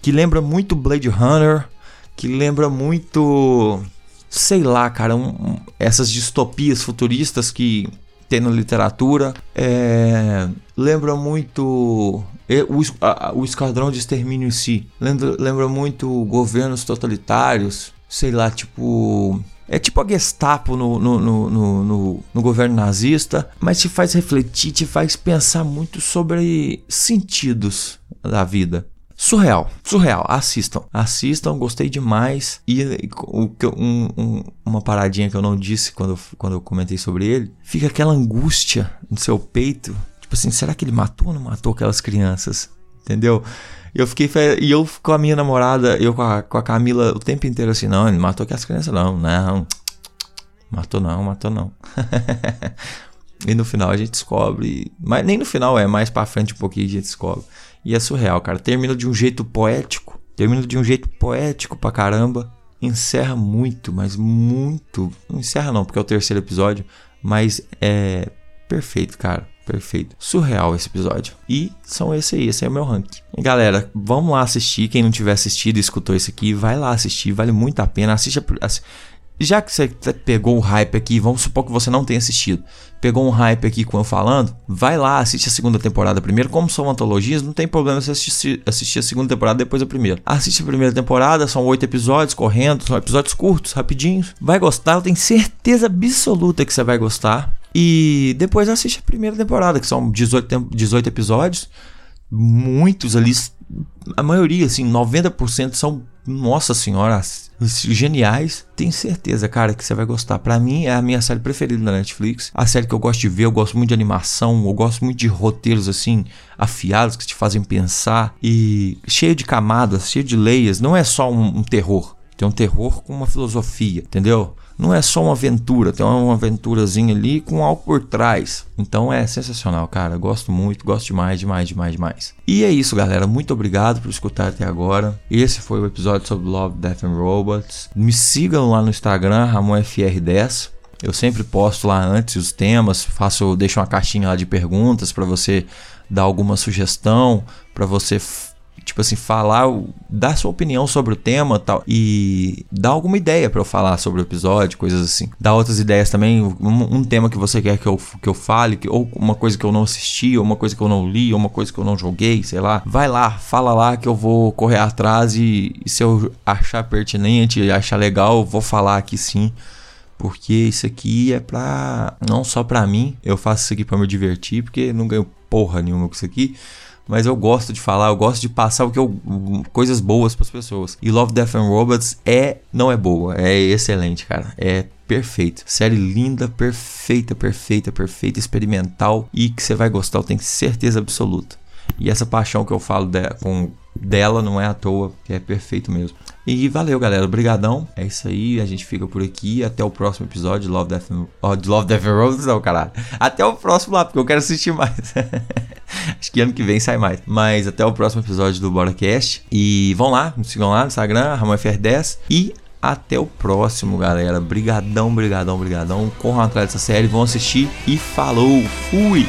Que lembra muito Blade Runner. Que lembra muito. Sei lá, cara. Um, um, essas distopias futuristas que tem na literatura. É, lembra muito o, a, o esquadrão de extermínio em si. Lembra, lembra muito governos totalitários. Sei lá, tipo. É tipo a Gestapo no, no, no, no, no governo nazista, mas te faz refletir, te faz pensar muito sobre sentidos da vida. Surreal, surreal. Assistam, assistam, gostei demais. E um, um, uma paradinha que eu não disse quando, quando eu comentei sobre ele: fica aquela angústia no seu peito. Tipo assim, será que ele matou ou não matou aquelas crianças? Entendeu? E eu fiquei. E eu com a minha namorada, eu com a, com a Camila o tempo inteiro assim: não, ele matou aquelas crianças, não, não. Matou não, matou não. E no final a gente descobre. Mas nem no final, é mais pra frente um pouquinho a gente descobre. E é surreal, cara. Termina de um jeito poético. Termina de um jeito poético pra caramba. Encerra muito, mas muito. Não encerra não, porque é o terceiro episódio. Mas é perfeito, cara. Perfeito. Surreal esse episódio. E são esse aí, esse é o meu ranking. Galera, vamos lá assistir. Quem não tiver assistido e escutou isso aqui, vai lá assistir, vale muito a pena. Assiste, já que você pegou o hype aqui, vamos supor que você não tenha assistido, pegou um hype aqui com eu falando, vai lá, assiste a segunda temporada primeiro. Como são antologias, não tem problema você assistir, assistir a segunda temporada depois a primeira. Assiste a primeira temporada, são oito episódios correndo, são episódios curtos, rapidinhos. Vai gostar, eu tenho certeza absoluta que você vai gostar. E depois assiste a primeira temporada, que são 18, 18 episódios. Muitos ali, a maioria, assim, 90% são, nossa senhora, geniais. Tenho certeza, cara, que você vai gostar. Para mim é a minha série preferida da Netflix. A série que eu gosto de ver, eu gosto muito de animação, eu gosto muito de roteiros assim afiados que te fazem pensar e cheio de camadas, cheio de layers. Não é só um, um terror. Tem um terror com uma filosofia, entendeu? Não é só uma aventura, tem uma aventurazinha ali com algo por trás. Então é sensacional, cara. Gosto muito, gosto demais, demais, demais, demais. E é isso, galera. Muito obrigado por escutar até agora. Esse foi o episódio sobre Love, Death and Robots. Me sigam lá no Instagram, RamonFR10. Eu sempre posto lá antes os temas, faço, deixo uma caixinha lá de perguntas para você dar alguma sugestão, para você tipo assim, falar, dar sua opinião sobre o tema tal, e dar alguma ideia para eu falar sobre o episódio, coisas assim. Dar outras ideias também, um, um, tema que você quer que eu, que eu fale, que, ou uma coisa que eu não assisti, ou uma coisa que eu não li, ou uma coisa que eu não joguei, sei lá. Vai lá, fala lá que eu vou correr atrás e, e se eu achar pertinente, achar legal, vou falar aqui sim porque isso aqui é pra. não só pra mim, eu faço isso aqui pra me divertir, porque não ganho porra nenhuma com isso aqui, mas eu gosto de falar, eu gosto de passar o que eu, coisas boas para as pessoas. E Love, Death and Robots é não é boa, é excelente, cara. É perfeito. Série linda, perfeita, perfeita, perfeita, experimental e que você vai gostar, eu tenho certeza absoluta. E essa paixão que eu falo de, com dela não é à toa, é perfeito mesmo. E valeu, galera. Obrigadão. É isso aí. A gente fica por aqui. Até o próximo episódio de Love, Death, oh, de Love, Death and Roses. Não, caralho. Até o próximo lá, porque eu quero assistir mais. Acho que ano que vem sai mais. Mas até o próximo episódio do BoraCast. E vão lá, me sigam lá no Instagram, RamonFR10. E até o próximo, galera. Brigadão, brigadão, brigadão. Corram atrás dessa série, vão assistir. E falou. Fui!